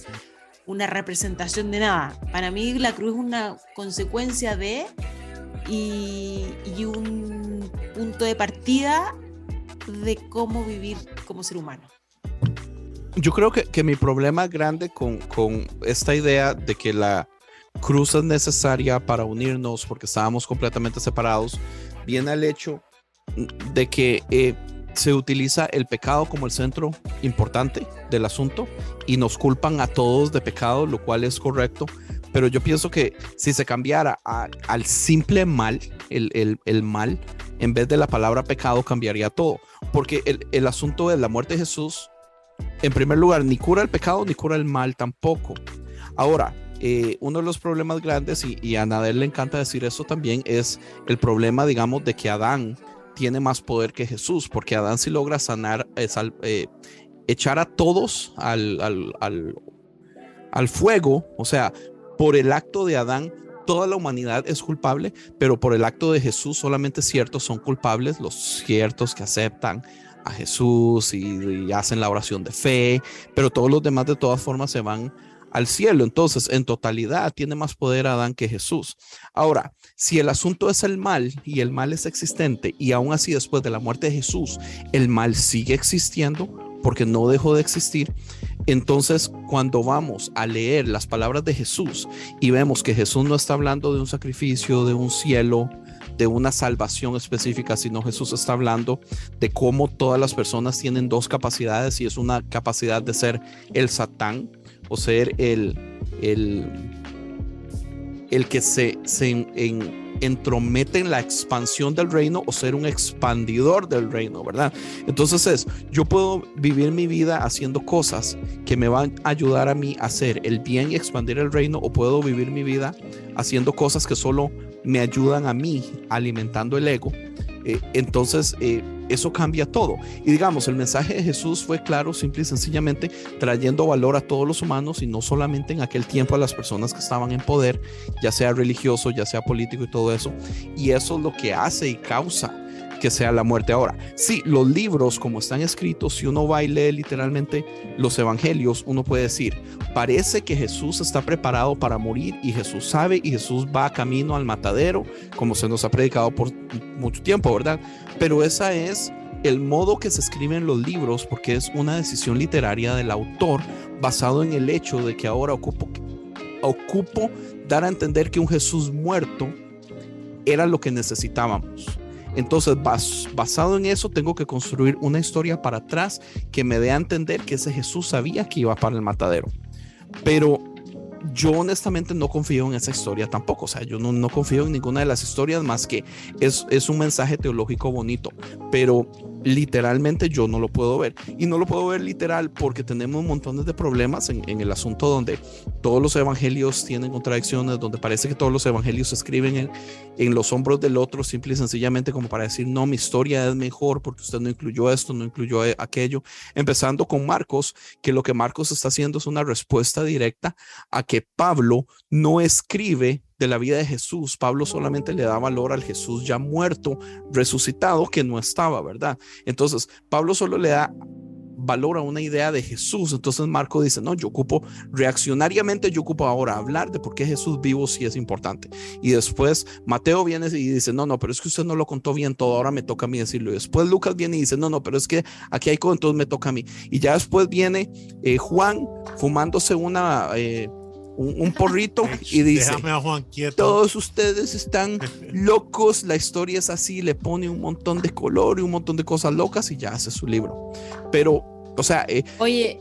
una representación de nada. Para mí la cruz es una consecuencia de y, y un punto de partida de cómo vivir como ser humano. yo creo que, que mi problema grande con, con esta idea de que la cruz es necesaria para unirnos porque estábamos completamente separados viene al hecho de que eh, se utiliza el pecado como el centro importante del asunto y nos culpan a todos de pecado, lo cual es correcto. Pero yo pienso que si se cambiara al simple mal, el, el- mal, en vez de la palabra pecado, cambiaría todo. Porque el, el asunto de la muerte de Jesús, en primer lugar, ni cura el pecado ni cura el mal tampoco. Ahora, eh, uno de los problemas grandes, y, a Nadel le encanta decir eso también, es el problema, digamos, de que Adán tiene más poder que Jesús, porque Adán sí logra sanar, eh, eh, echar a todos al, al, al, al fuego, o sea, por el acto de Adán, toda la humanidad es culpable, pero por el acto de Jesús solamente ciertos son culpables, los ciertos que aceptan a Jesús y, hacen la oración de fe, pero todos los demás de todas formas se van al cielo. Entonces, en totalidad, tiene más poder Adán que Jesús. Ahora, si el asunto es el mal y el mal es existente y aún así después de la muerte de Jesús, el mal sigue existiendo porque no dejó de existir, entonces cuando vamos a leer las palabras de Jesús y vemos que Jesús no está hablando de un sacrificio, de un cielo, de una salvación específica, sino Jesús está hablando de cómo todas las personas tienen dos capacidades y es una capacidad de ser el Satán o ser el, el, el que se, se en- entromete en la expansión del reino o ser un expandidor del reino, ¿verdad? Entonces es, yo puedo vivir mi vida haciendo cosas que me van a ayudar a mí a hacer el bien y expandir el reino o puedo vivir mi vida haciendo cosas que solo me ayudan a mí alimentando el ego. Eh, entonces, eh, eso cambia todo. Y digamos, el mensaje de Jesús fue claro, simple y sencillamente trayendo valor a todos los humanos y no solamente en aquel tiempo a las personas que estaban en poder, ya sea religioso, ya sea político y todo eso. Y eso es lo que hace y causa que sea la muerte ahora. Sí, los libros como están escritos, si uno va y lee literalmente los evangelios, uno puede decir, parece que Jesús está preparado para morir y Jesús sabe y Jesús va camino al matadero, como se nos ha predicado por mucho tiempo, ¿verdad? Pero esa es el modo que se escriben los libros porque es una decisión literaria del autor basado en el hecho de que ahora ocupo, ocupo dar a entender que un Jesús muerto era lo que necesitábamos. Entonces, bas- basado en eso, tengo que construir una historia para atrás que me dé a entender que ese Jesús sabía que iba para el matadero. Pero yo honestamente no confío en esa historia tampoco. O sea, yo no, no confío en ninguna de las historias más que es, es un mensaje teológico bonito. Pero literalmente yo no lo puedo ver. Y no lo puedo ver literal porque tenemos montones de problemas en, el asunto donde todos los evangelios tienen contradicciones, donde parece que todos los evangelios se escriben en, en los hombros del otro, simple y sencillamente como para decir, no, mi historia es mejor porque usted no incluyó esto, no incluyó aquello. Empezando con Marcos, que lo que Marcos está haciendo es una respuesta directa a que Pablo no escribe de la vida de Jesús. Pablo solamente le da valor al Jesús ya muerto, resucitado, que no estaba, ¿verdad? Entonces, Pablo solo le da valor a una idea de Jesús. Entonces Marco dice, no, yo ocupo reaccionariamente, yo ocupo ahora hablar de por qué Jesús vivo sí es importante. Y después Mateo viene y dice, no, no, pero es que usted no lo contó bien todo, ahora me toca a mí decirlo. Y después Lucas viene y dice, no, no, pero es que aquí hay cosas, entonces me toca a mí. Y ya después viene eh, Juan fumándose una... eh, un, un porrito y dice, Déjame a Juan quieto. todos ustedes están locos, la historia es así, le pone un montón de color y un montón de cosas locas y ya hace su libro. Pero, o sea, eh, Oye,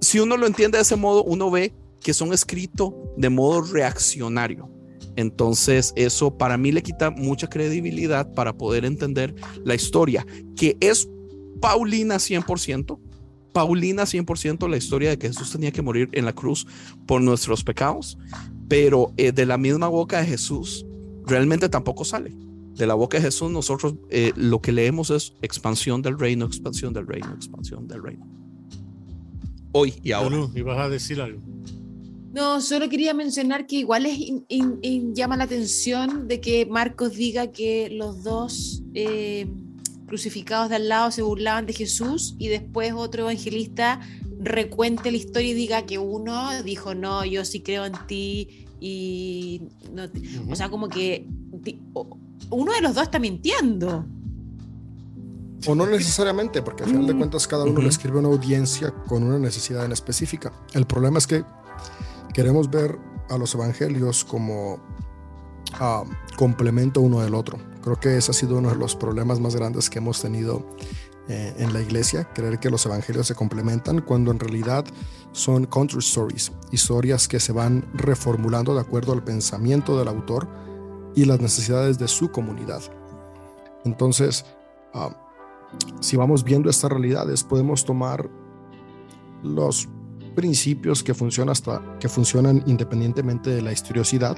si uno lo entiende de ese modo, uno ve que son escritos de modo reaccionario. Entonces, eso para mí le quita mucha credibilidad para poder entender la historia, que es Paulina 100%. Paulina 100% la historia de que Jesús tenía que morir en la cruz por nuestros pecados, pero eh, de la misma boca de Jesús realmente tampoco sale. de la boca de Jesús, nosotros eh, lo que leemos es expansión del reino, expansión del reino, expansión del reino. Hoy y ahora. Lulu, ¿y vas a decir algo? No, solo quería mencionar que igual es in- in- in- llama la atención de que Marcos diga que los dos eh, crucificados de al lado se burlaban de Jesús y después otro evangelista recuente la historia y diga que uno dijo, no, yo sí creo en ti y... No te-". Ujú. O sea, como que uno de los dos está mintiendo. O no necesariamente, porque al final de cuentas cada uno le escribe a una audiencia con una necesidad en específica. El problema es que queremos ver a los evangelios como complemento uno del otro. Creo que ese ha sido uno de los problemas más grandes que hemos tenido eh, en la iglesia, creer que los evangelios se complementan cuando en realidad son counter stories, historias que se van reformulando de acuerdo al pensamiento del autor y las necesidades de su comunidad. Entonces, ah, si vamos viendo estas realidades, podemos tomar los principios que funcionan hasta que funcionan independientemente de la historiosidad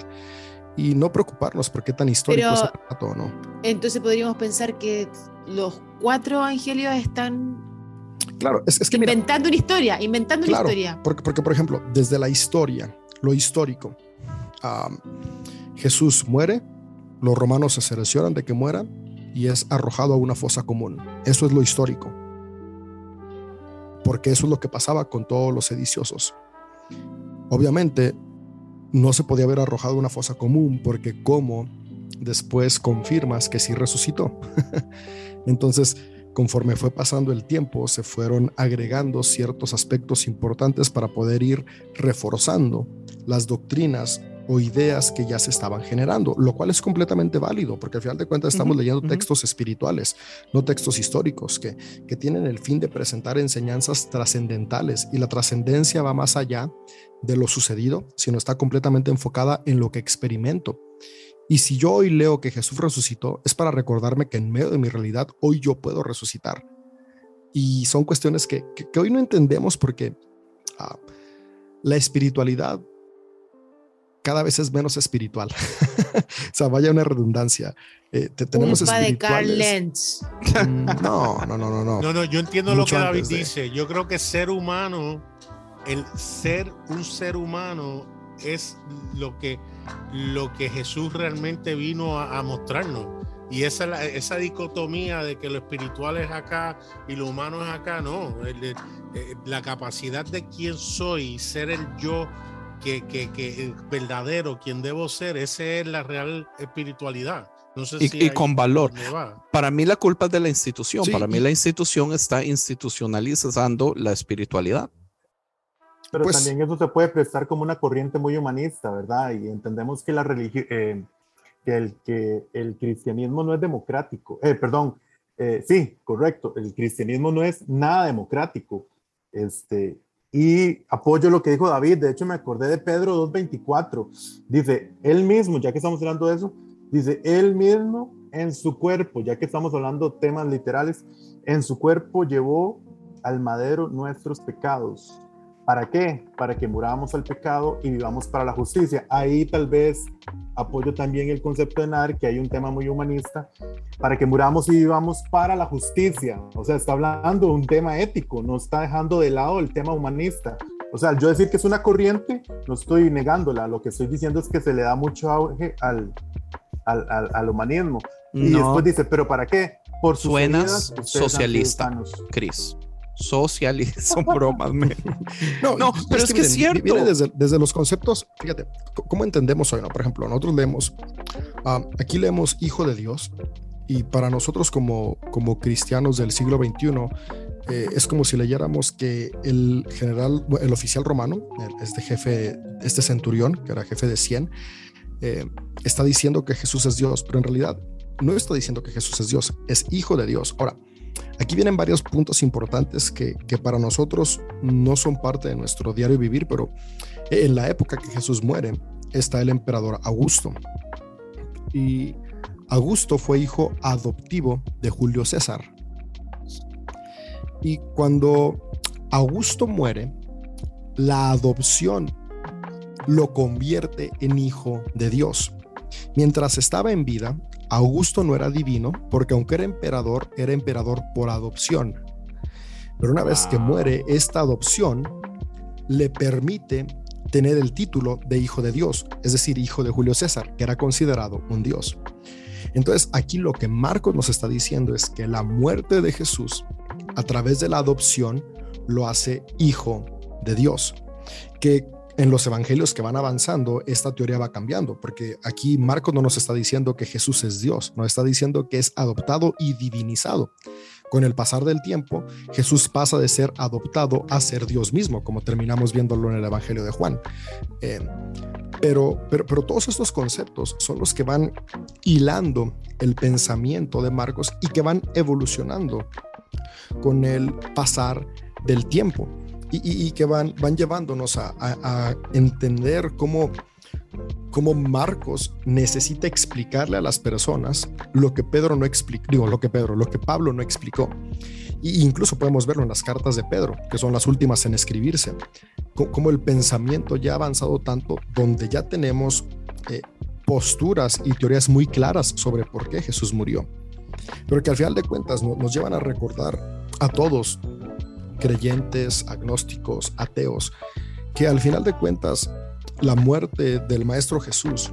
y no preocuparnos por qué tan histórico Pero- es el relato o no. Entonces podríamos pensar que los cuatro evangelios están Claro, es, es que mira, inventando una historia, inventando Claro. una historia. Porque, porque, por ejemplo, desde la historia, lo histórico, Jesús muere, los romanos se cercioran de que muera y es arrojado a una fosa común. Eso es lo histórico. Porque eso es lo que pasaba con todos los sediciosos. Obviamente, no se podía haber arrojado a una fosa común porque como después confirmas que sí resucitó. Entonces, conforme fue pasando el tiempo, se fueron agregando ciertos aspectos importantes para poder ir reforzando las doctrinas o ideas que ya se estaban generando, lo cual es completamente válido, porque al final de cuentas estamos leyendo textos espirituales, no textos históricos, que, que tienen el fin de presentar enseñanzas trascendentales y la trascendencia va más allá de lo sucedido, sino está completamente enfocada en lo que experimento. Y si yo hoy leo que Jesús resucitó, es para recordarme que en medio de mi realidad hoy yo puedo resucitar. Y son cuestiones que, que- que hoy no entendemos porque ah, la espiritualidad cada vez es menos espiritual. o sea, vaya una redundancia. Eh, te- tenemos Culpa de Carl Lenz. Mm, No, no, no, no, no. No, no, yo entiendo lo que David de- dice. Yo creo que ser humano, el ser un ser humano es lo que, lo que Jesús realmente vino a, a mostrarnos. Y esa, esa dicotomía de que lo espiritual es acá y lo humano es acá, no. El- el- eh, la capacidad de quién soy, ser el yo que, que, que el verdadero, quien debo ser, esa es la real espiritualidad. No sé Y- si y ahí con valor. Para mí la culpa es de la institución. Sí, Para mí y- la institución está institucionalizando la espiritualidad. Pero Pues- también eso se puede prestar como una corriente muy humanista, ¿verdad? Y entendemos que la religión, que, el, que el cristianismo no es democrático. Eh, perdón, eh, sí, correcto. El cristianismo no es nada democrático. Este, y apoyo lo que dijo David. De hecho, me acordé de Pedro 2.24. Dice, él mismo, ya que estamos hablando de eso, dice, él mismo en su cuerpo, ya que estamos hablando temas literales, en su cuerpo llevó al madero nuestros pecados. ¿Para qué? Para que muramos al pecado y vivamos para la justicia. Ahí tal vez apoyo también el concepto de Nar, que hay un tema muy humanista, para que muramos y vivamos para la justicia. O sea, está hablando de un tema ético, no está dejando de lado el tema humanista. O sea, yo decir que es una corriente, no estoy negándola, lo que estoy diciendo es que se le da mucho auge al, al, al, al humanismo. Y No, después dice, ¿pero para qué? Por sus Suenas heridas, socialista. sanos. Cris. Socialista. Son bromas. No, No, y- y pero es que es miren, cierto. Viene desde, desde los conceptos, fíjate, ¿cómo entendemos hoy? No? Por ejemplo, nosotros leemos, ah, aquí leemos Hijo de Dios, y para nosotros como, como cristianos del siglo XXI, eh, es como si leyéramos que el general, el oficial romano, este jefe, este centurión, que era jefe de 100, eh, está diciendo que Jesús es Dios, pero en realidad no está diciendo que Jesús es Dios, es Hijo de Dios. Ahora, Aquí vienen varios puntos importantes que, para nosotros no son parte de nuestro diario vivir, pero en la época que Jesús muere está el emperador Augusto. Y Augusto fue hijo adoptivo de Julio César. Y cuando Augusto muere, la adopción lo convierte en hijo de Dios. Mientras estaba en vida, Augusto no era divino porque aunque era emperador, era emperador por adopción. Pero una vez que muere, esta adopción le permite tener el título de hijo de Dios, es decir, hijo de Julio César, que era considerado un dios. Entonces, aquí lo que Marcos nos está diciendo es que la muerte de Jesús a través de la adopción lo hace hijo de Dios, que en los evangelios que van avanzando, esta teoría va cambiando, porque aquí Marcos no nos está diciendo que Jesús es Dios, nos está diciendo que es adoptado y divinizado. Con el pasar del tiempo, Jesús pasa de ser adoptado a ser Dios mismo, como terminamos viéndolo en el Evangelio de Juan. Eh, pero, pero, pero todos estos conceptos son los que van hilando el pensamiento de Marcos y que van evolucionando con el pasar del tiempo y, que van, van llevándonos a, entender cómo, cómo Marcos necesita explicarle a las personas lo que Pedro no explicó, digo, lo que Pedro, lo que Pablo no explicó. Y incluso podemos verlo en las cartas de Pedro, que son las últimas en escribirse, como el pensamiento ya ha avanzado tanto, donde ya tenemos eh, posturas y teorías muy claras sobre por qué Jesús murió, pero que al final de cuentas nos llevan a recordar a todos creyentes, agnósticos, ateos, que al final de cuentas la muerte del Maestro Jesús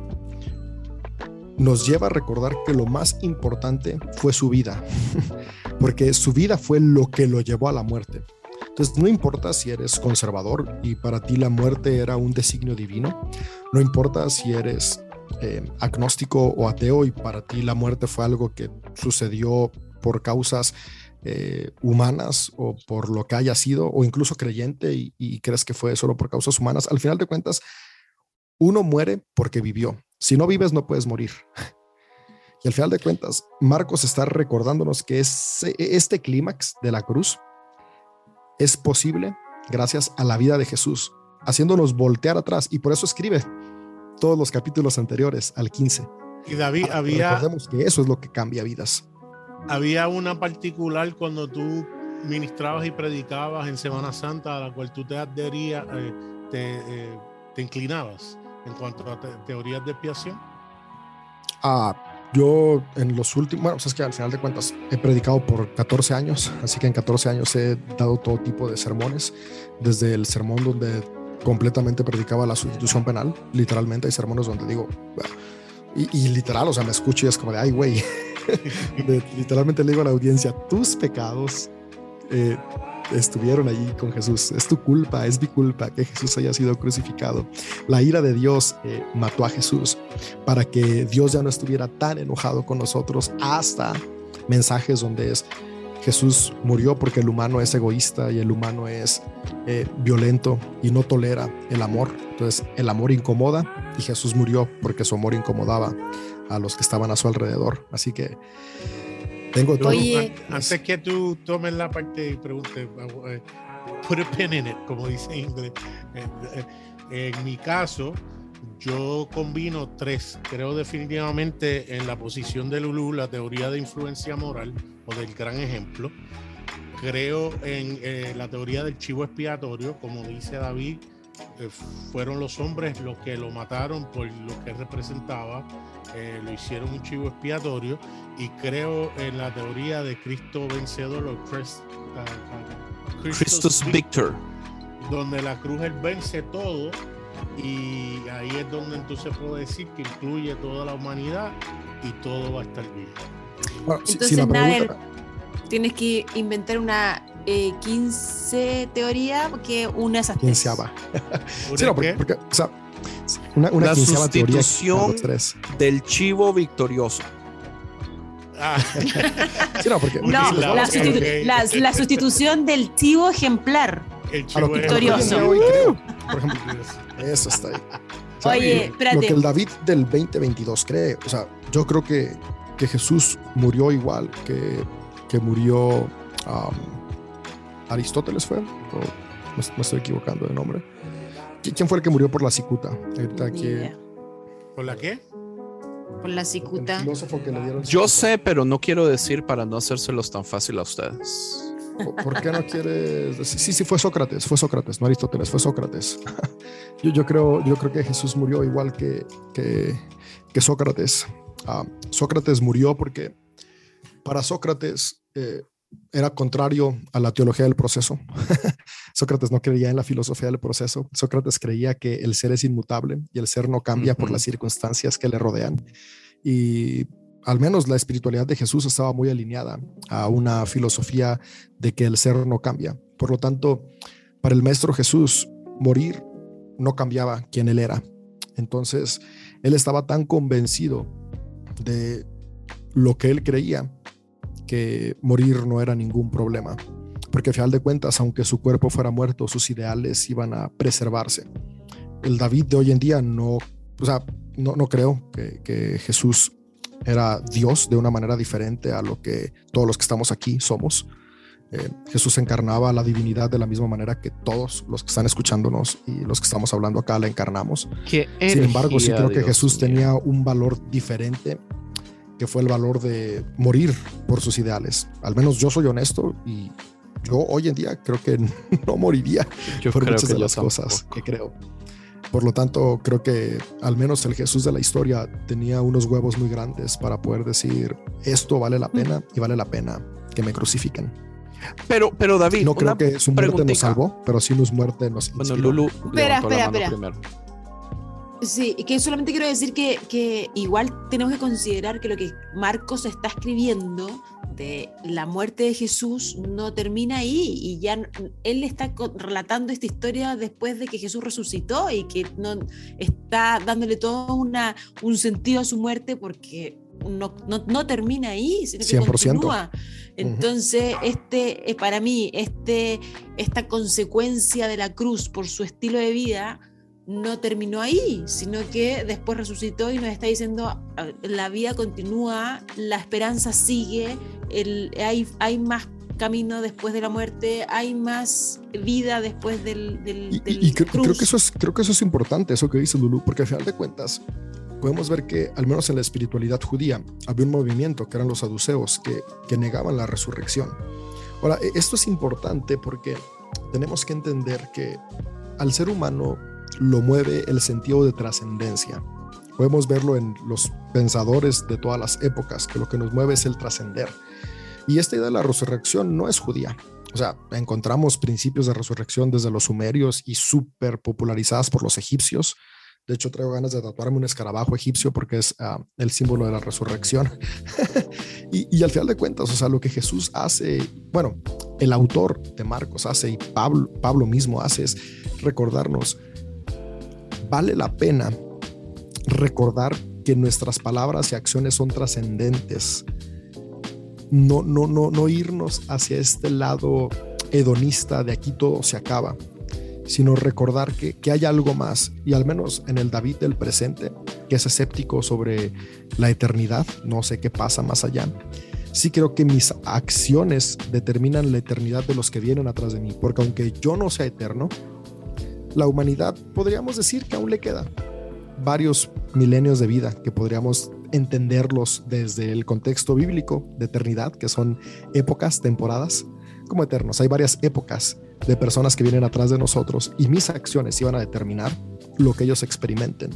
nos lleva a recordar que lo más importante fue su vida, porque su vida fue lo que lo llevó a la muerte. Entonces, no importa si eres conservador y para ti la muerte era un designio divino, no importa si eres eh, agnóstico o ateo y para ti la muerte fue algo que sucedió por causas eh, humanas o por lo que haya sido, o incluso creyente y, crees que fue solo por causas humanas, al final de cuentas, uno muere porque vivió. Si no vives, no puedes morir. Y al final de cuentas, Marcos está recordándonos que este clímax de la cruz es posible gracias a la vida de Jesús, haciéndonos voltear atrás. Y por eso escribe todos los capítulos anteriores al 15. Y David, había... Recordemos que eso es lo que cambia vidas había una particular cuando tú ministrabas y predicabas en Semana Santa a la cual tú te adherías, eh, eh, te, inclinabas en cuanto a teorías de expiación? Ah, yo en los últimos, bueno, pues es que al final de cuentas he predicado por 14 años, así que en 14 años he dado todo tipo de sermones, desde el sermón donde completamente predicaba la sustitución penal, literalmente hay sermones donde digo, y, y literal, o sea, me escucho y es como de, ay, güey, literalmente le digo a la audiencia, tus pecados eh, estuvieron allí con Jesús. Es tu culpa, es mi culpa que Jesús haya sido crucificado. La ira de Dios eh, mató a Jesús para que Dios ya no estuviera tan enojado con nosotros hasta mensajes donde es Jesús murió porque el humano es egoísta y el humano es eh, violento y no tolera el amor. Entonces el amor incomoda y Jesús murió porque su amor incomodaba a los que estaban a su alrededor. Así que tengo todo. Oye, antes que tú tomes la parte y pregunte, eh, put a pin in it, como dice en inglés. Eh, eh, en mi caso, yo combino tres. Creo definitivamente en la posición de Lulu, la teoría de influencia moral o del gran ejemplo. Creo en la teoría del chivo expiatorio, como dice David, fueron los hombres los que lo mataron por lo que representaba eh, lo hicieron un chivo expiatorio y creo en la teoría de Cristo vencedor o Christ, uh, Christus Victor, donde la cruz él vence todo y ahí es donde entonces puedo decir que incluye toda la humanidad y todo va a estar bien. entonces, tienes que inventar una 15 eh, teoría que una esas tres. sí, no, porque, porque, o sea, una, una la sustitución del chivo victorioso. Ah. no, la, sustitución del chivo ejemplar. El chivo victorioso. por ejemplo, eso está ahí. Oye, espérate. Lo que el David del 2022 cree, o sea, yo creo que, que Jesús murió igual que, que murió um, Aristóteles, ¿fue? O me estoy equivocando de nombre ¿Quién fue el que murió por la cicuta? ¿Por la qué? Por la cicuta. Yo sé, pero no quiero decir para no hacérselos tan fácil a ustedes. ¿Por qué no quieres decir? Sí, sí, fue Sócrates, fue Sócrates, no Aristóteles, fue Sócrates. Yo, yo, creo, yo creo que Jesús murió igual que, que, que Sócrates. Ah, Sócrates murió porque para Sócrates eh, era contrario a la teología del proceso. Sócrates no creía en la filosofía del proceso. Sócrates creía que el ser es inmutable y el ser no cambia por las circunstancias que le rodean. Y al menos la espiritualidad de Jesús estaba muy alineada a una filosofía de que el ser no cambia. Por lo tanto, para el maestro Jesús, morir no cambiaba quién él era. Entonces, él estaba tan convencido de lo que él creía que morir no era ningún problema. Porque a final de cuentas, aunque su cuerpo fuera muerto, sus ideales iban a preservarse. El David de hoy en día no, o sea, no, no creo que, que Jesús era Dios de una manera diferente a lo que todos los que estamos aquí somos. Eh, Jesús encarnaba la divinidad de la misma manera que todos los que están escuchándonos y los que estamos hablando acá la encarnamos. Sin embargo, sí creo que Jesús tenía un valor diferente, que fue el valor de morir por sus ideales. Al menos yo soy honesto y yo hoy en día creo que no moriría Yo por muchas de las cosas tampoco. que creo. Por lo tanto, creo que al menos el Jesús de la historia tenía unos huevos muy grandes para poder decir, esto vale la pena y vale la pena que me crucifiquen. Pero, pero David, No creo que su muerte nos salvó, pero sí su muerte nos Bueno, inspiró. Lulu Espera, espera, espera. primero. Sí, que solamente quiero decir que, que igual tenemos que considerar que lo que Marcos está escribiendo de la muerte de Jesús no termina ahí y ya él está relatando esta historia después de que Jesús resucitó y que no está dándole todo una, un sentido a su muerte porque no, no, no termina ahí, sino que 100%. continúa. Entonces, este, eh, para mí, este, esta consecuencia de la cruz por su estilo de vida no terminó ahí, sino que después resucitó y nos está diciendo, "Ah, la vida continúa, la esperanza sigue, el, hay, hay más camino después de la muerte, hay más vida después del, del, del y- y creo, creo cruz". que eso es, creo que eso es importante, eso que dice Lulu, porque al final de cuentas podemos ver que al menos en la espiritualidad judía había un movimiento que eran los saduceos que, que negaban la resurrección. Ahora, e- esto es importante porque tenemos que entender que al ser humano lo mueve el sentido de trascendencia. Podemos verlo en los pensadores de todas las épocas, que lo que nos mueve es el trascender. Y esta idea de la resurrección no es judía. O sea, encontramos principios de resurrección desde los sumerios y súper popularizadas por los egipcios. De hecho, traigo ganas de tatuarme un escarabajo egipcio porque es ah, el símbolo de la resurrección. y, al final de cuentas, o sea, lo que Jesús hace, bueno, el autor de Marcos hace y Pablo mismo hace es recordarnos, vale la pena recordar que nuestras palabras y acciones son trascendentes. No, no, no, no irnos hacia este lado hedonista de aquí todo se acaba, sino recordar que, que hay algo más. Y al menos en el David del presente, que es escéptico sobre la eternidad, no sé qué pasa más allá. Sí creo que mis acciones determinan la eternidad de los que vienen atrás de mí, porque aunque yo no sea eterno, la humanidad podríamos decir que aún le queda varios milenios de vida que podríamos entenderlos desde el contexto bíblico de eternidad, que son épocas, temporadas, como eternos. Hay varias épocas de personas que vienen atrás de nosotros y mis acciones iban a determinar lo que ellos experimenten.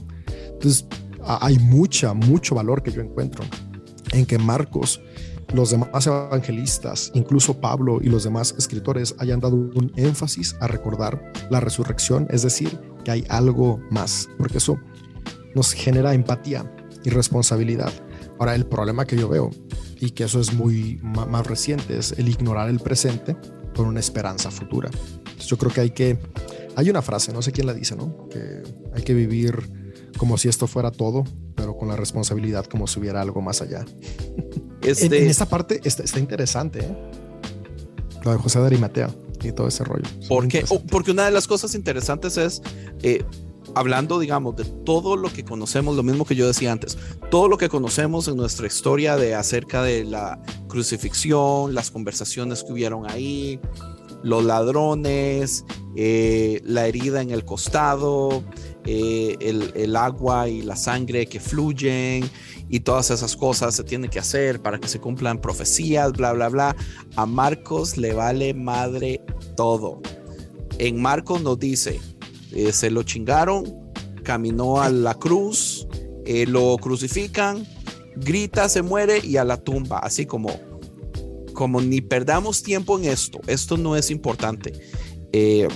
Entonces, hay mucha, mucho valor que yo encuentro en que Marcos, los demás evangelistas, incluso Pablo y los demás escritores hayan dado un énfasis a recordar la resurrección, es decir, que hay algo más, porque eso nos genera empatía y responsabilidad. Ahora, el problema que yo veo, y que eso es muy más reciente, es el ignorar el presente con una esperanza futura. Yo creo que hay que, hay una frase, no sé quién la dice, ¿no? Que hay que vivir como si esto fuera todo, pero con la responsabilidad como si hubiera algo más allá. En, Este, en esta parte está, está interesante, ¿eh? Lo de José de Arimatea y todo ese rollo. Porque, interesante. porque una de las cosas interesantes es, eh, hablando, digamos, de todo lo que conocemos, lo mismo que yo decía antes, todo lo que conocemos en nuestra historia de acerca de la crucifixión, las conversaciones que hubieron ahí, los ladrones, eh, la herida en el costado, eh, el, el agua y la sangre que fluyen y todas esas cosas se tienen que hacer para que se cumplan profecías, bla, bla, bla. A Marcos le vale madre todo. En Marcos nos dice, eh, se lo chingaron, caminó a la cruz, eh, lo crucifican grita, se muere y a la tumba, así como, como ni perdamos tiempo en esto, esto no es importante. Eh,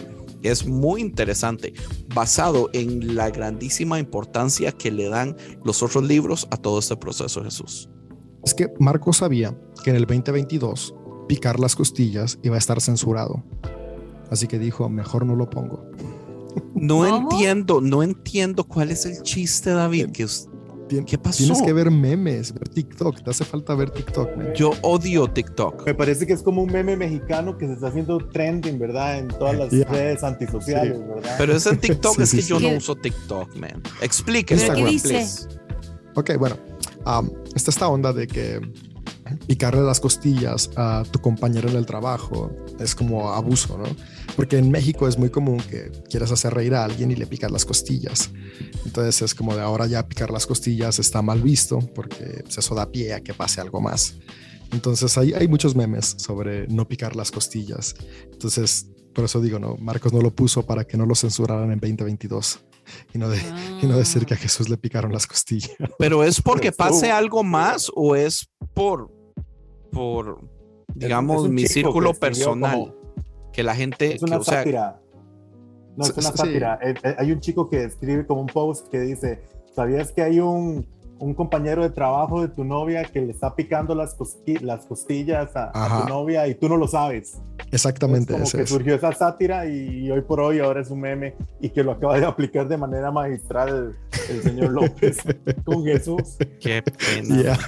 es muy interesante, basado en la grandísima importancia que le dan los otros libros a todo este proceso Jesús. Es que Marcos sabía que en el 2022 picar las costillas iba a estar censurado. Así que dijo, mejor no lo pongo. No ¿Cómo? entiendo, no entiendo cuál es el chiste, David. Que us- Tien- ¿Qué pasó? Tienes que ver memes, ver TikTok. Te hace falta ver TikTok. man. yo odio TikTok. Me parece que es como un meme mexicano que se está haciendo trending, ¿verdad? En todas las redes antisociales, ¿verdad? Pero es en TikTok, Sí, es sí, que yo no uso TikTok, man. Explíquese, ¿Pero qué dice? please. Ok, bueno. am, está esta onda de que picarle las costillas a tu compañero en el trabajo es como abuso, ¿no? Porque en México es muy común que quieras hacer reír a alguien y le picas las costillas. Entonces es como de ahora ya picar las costillas está mal visto porque pues, eso da pie a que pase algo más. Entonces hay, hay muchos memes sobre no picar las costillas. Entonces, por eso digo, ¿no? Marcos no lo puso para que no lo censuraran en 2022 y no, de, y no decir que a Jesús le picaron las costillas. Pero es porque pase algo más o es por, por digamos, mi círculo que personal. como- que la gente, Es una que, o sea, sátira. No, es Sí, una sí. sátira. Eh, eh, Hay un chico que escribe como un post que dice, ¿sabías que hay un, un compañero de trabajo de tu novia que le está picando las, cosqui- las costillas a, a tu novia y tú no lo sabes? Exactamente, Es como ese que es. surgió esa sátira y hoy por hoy ahora es un meme y que lo acaba de aplicar de manera magistral el, el señor López con Jesús. qué pena. Ya.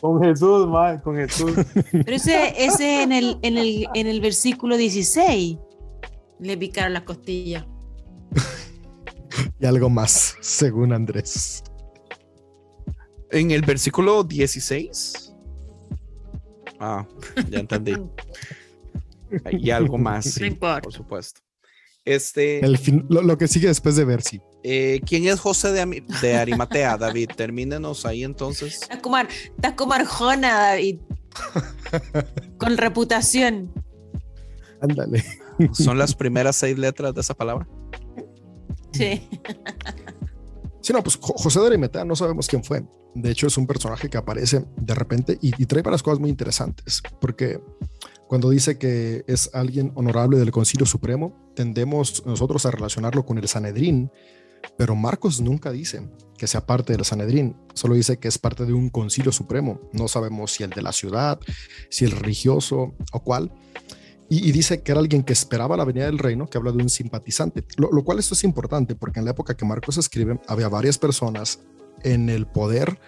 Con Jesús, man, con Jesús. Pero ese, ese en, el, en, el, en el versículo 16 le picaron las costillas. Y algo más, según Andrés. En el versículo 16. Ah, ya entendí. Y algo más, sí, importa. por supuesto. Este, El fin- lo, lo que sigue después de Versi. eh, ¿quién es José de, de Arimatea, David? Termínenos ahí entonces. Estás como, ar- estás como Arjona, David. Con reputación. Ándale. Son las primeras seis letras de esa palabra. Sí. Sí, no, pues Jo- José de Arimatea no sabemos quién fue. De hecho, es un personaje que aparece de repente y, y trae varias cosas muy interesantes. Porque cuando dice que es alguien honorable del Concilio Supremo, tendemos nosotros a relacionarlo con el Sanedrín. Pero Marcos nunca dice que sea parte del Sanedrín, solo dice que es parte de un concilio supremo. No sabemos si el de la ciudad, si el religioso o cuál. Y, dice que era alguien que esperaba la venida del reino, que habla de un simpatizante, lo, cual esto es importante porque en la época que Marcos escribe había varias personas en el poder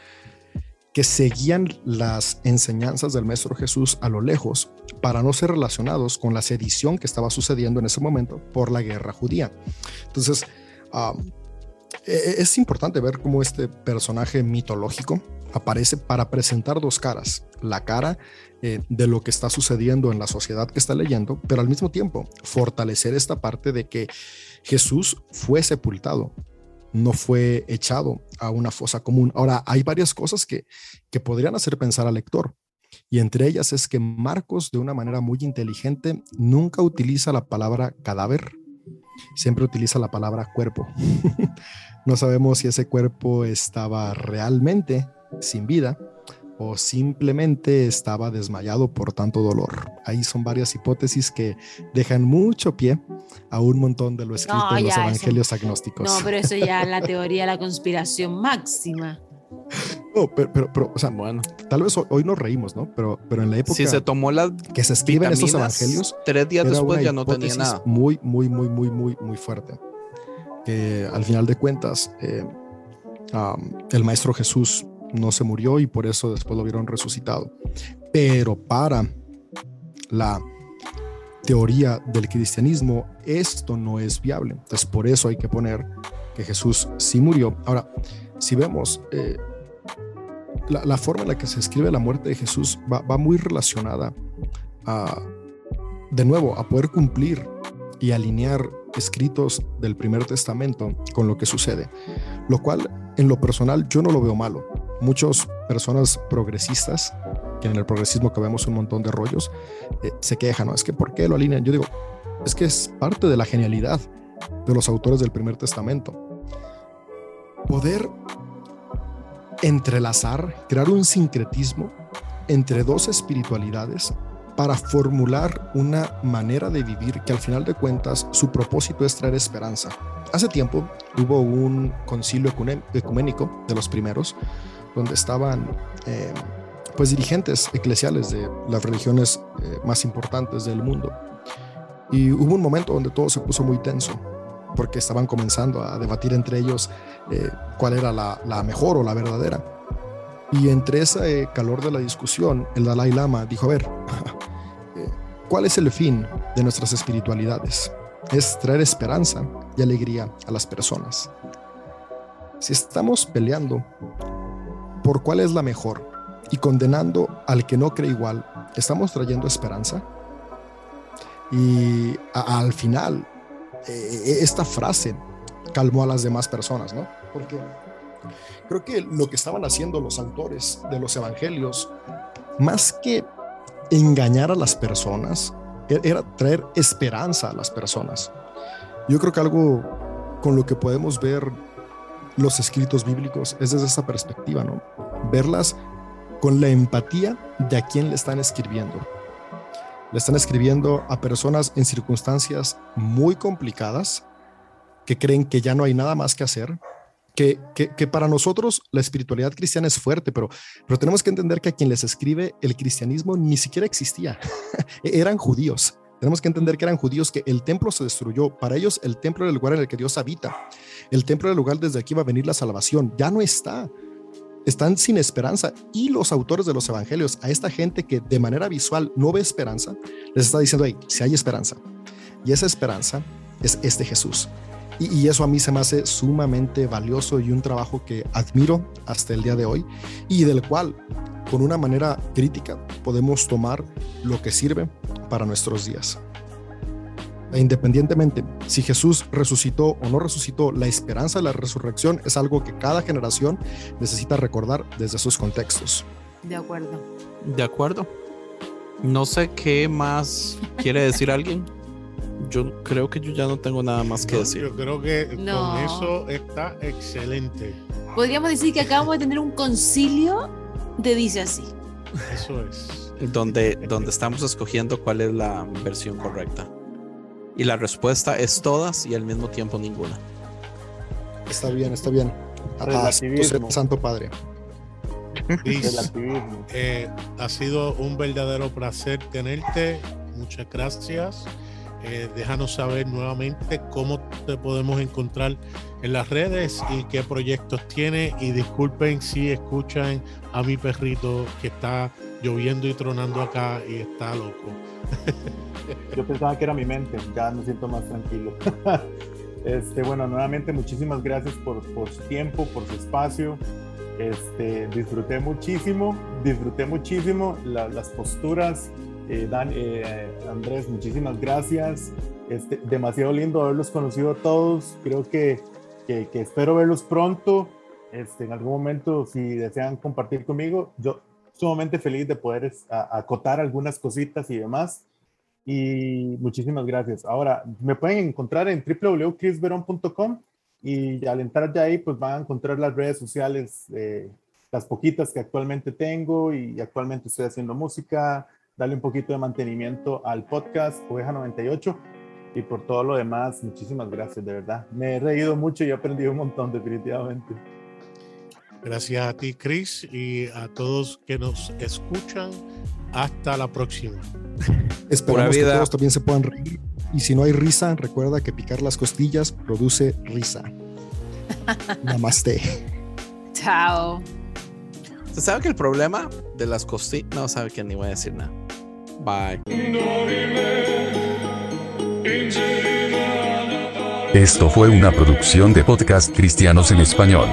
que seguían las enseñanzas del Maestro Jesús a lo lejos para no ser relacionados con la sedición que estaba sucediendo en ese momento por la guerra judía. Entonces, ah, e- es importante ver cómo este personaje mitológico aparece para presentar dos caras. La cara eh, de lo que está sucediendo en la sociedad que está leyendo, pero al mismo tiempo fortalecer esta parte de que Jesús fue sepultado, no fue echado a una fosa común. Ahora, hay varias cosas que, que podrían hacer pensar al lector. Y entre ellas es que Marcos, de una manera muy inteligente, nunca utiliza la palabra cadáver, siempre utiliza la palabra cuerpo. no sabemos si ese cuerpo estaba realmente sin vida o simplemente estaba desmayado por tanto dolor. Ahí son varias hipótesis que dejan mucho pie a un montón de lo escrito No, en los eso- evangelios agnósticos. No, pero eso ya es la teoría de la conspiración máxima. No, pero, pero, pero, o sea, Bueno, tal vez hoy, hoy nos reímos, ¿no? Pero, pero en la época si se tomó las que se escriben estos vitaminas, evangelios, tres días después ya no tenía nada. Muy, muy, muy, muy, muy, muy fuerte. Que al final de cuentas, eh, um, el Maestro Jesús no se murió y por eso después lo vieron resucitado. Pero para la teoría del cristianismo, esto no es viable. Entonces, por eso hay que poner que Jesús sí murió. Ahora, si vemos eh, la, forma en la que se escribe la muerte de Jesús, va, va muy relacionada a, de nuevo, a poder cumplir y alinear escritos del primer testamento con lo que sucede, lo cual en lo personal yo no lo veo malo. Muchas personas progresistas, que en el progresismo que vemos un montón de rollos, eh, se quejan, ¿no? Es que ¿por qué lo alinean? Yo digo, es que es parte de la genialidad de los autores del primer testamento. Poder entrelazar, crear un sincretismo entre dos espiritualidades para formular una manera de vivir que al final de cuentas su propósito es traer esperanza. Hace tiempo hubo un concilio ecuménico de los primeros donde estaban eh, pues dirigentes eclesiales de las religiones eh, más importantes del mundo. Y hubo un momento donde todo se puso muy tenso porque estaban comenzando a debatir entre ellos eh, cuál era la, la mejor o la verdadera. Y entre ese calor de la discusión, el Dalai Lama dijo, a ver, ¿cuál es el fin de nuestras espiritualidades? Es traer esperanza y alegría a las personas. Si estamos peleando por cuál es la mejor y condenando al que no cree igual, ¿estamos trayendo esperanza? Y al final, eh, esta frase calmó a las demás personas, ¿no? Porque Creo que lo que estaban haciendo los autores de los evangelios, más que engañar a las personas, e-, era traer esperanza a las personas. Yo creo que algo con lo que podemos ver los escritos bíblicos es desde esa perspectiva, ¿no? Verlas con la empatía de a quién le están escribiendo. Le están escribiendo a personas en circunstancias muy complicadas que creen que ya no hay nada más que hacer, que, que, para nosotros la espiritualidad cristiana es fuerte, pero, pero tenemos que entender que a quien les escribe el cristianismo ni siquiera existía. eran judíos. Tenemos que entender que eran judíos, que el templo se destruyó. Para ellos el templo era el lugar en el que Dios habita. El templo era el lugar desde aquí va a venir la salvación. Ya no está. Están sin esperanza. Y los autores de los evangelios, a esta gente que de manera visual no ve esperanza, les está diciendo, hey, si hay esperanza. Y esa esperanza es este Jesús. Y, eso a mí se me hace sumamente valioso y un trabajo que admiro hasta el día de hoy y del cual con una manera crítica podemos tomar lo que sirve para nuestros días. E independientemente si Jesús resucitó o no resucitó, la esperanza de la resurrección es algo que cada generación necesita recordar desde sus contextos. De acuerdo. De acuerdo. No sé qué más quiere decir alguien yo creo que yo ya no tengo nada más que decir. Yo creo que con eso está excelente. Podríamos decir que acabamos de tener un concilio de dice así. Eso es. Donde, donde estamos escogiendo cuál es la versión correcta. Y la respuesta es todas y al mismo tiempo ninguna. Está bien, está bien. Relativismo. Santo Padre. Eh, ha sido un verdadero placer tenerte. Muchas gracias. Eh, déjanos saber nuevamente cómo te podemos encontrar en las redes y qué proyectos tiene. Y disculpen si escuchan a mi perrito que está lloviendo y tronando acá y está loco. Yo pensaba que era mi mente, ya me siento más tranquilo. Este, bueno, nuevamente muchísimas gracias por, por su tiempo, por su espacio. Este, disfruté muchísimo, disfruté muchísimo las posturas eh, Dan, eh, Andrés, muchísimas gracias. Este, demasiado lindo haberlos conocido a todos. Creo que, que, espero verlos pronto. Este, en algún momento, si desean compartir conmigo, yo sumamente feliz de poder acotar algunas cositas y demás. Y muchísimas gracias. Ahora, me pueden encontrar en www.chrisveron.com y al entrar ya ahí, pues van a encontrar las redes sociales, eh, las poquitas que actualmente tengo y actualmente estoy haciendo música, darle un poquito de mantenimiento al podcast Oveja 98 y por todo lo demás, muchísimas gracias, de verdad. Me he reído mucho y he aprendido un montón, definitivamente. Gracias a ti, Chris, y a todos que nos escuchan. Hasta la próxima. Esperamos que todos también se puedan reír. Y si no hay risa, recuerda que picar las costillas produce risa. Namaste. Chao. ¿Se sabe que el problema de las costillas... No sabe que ni voy a decir nada. Bye. Esto fue una producción de podcast cristianos en español.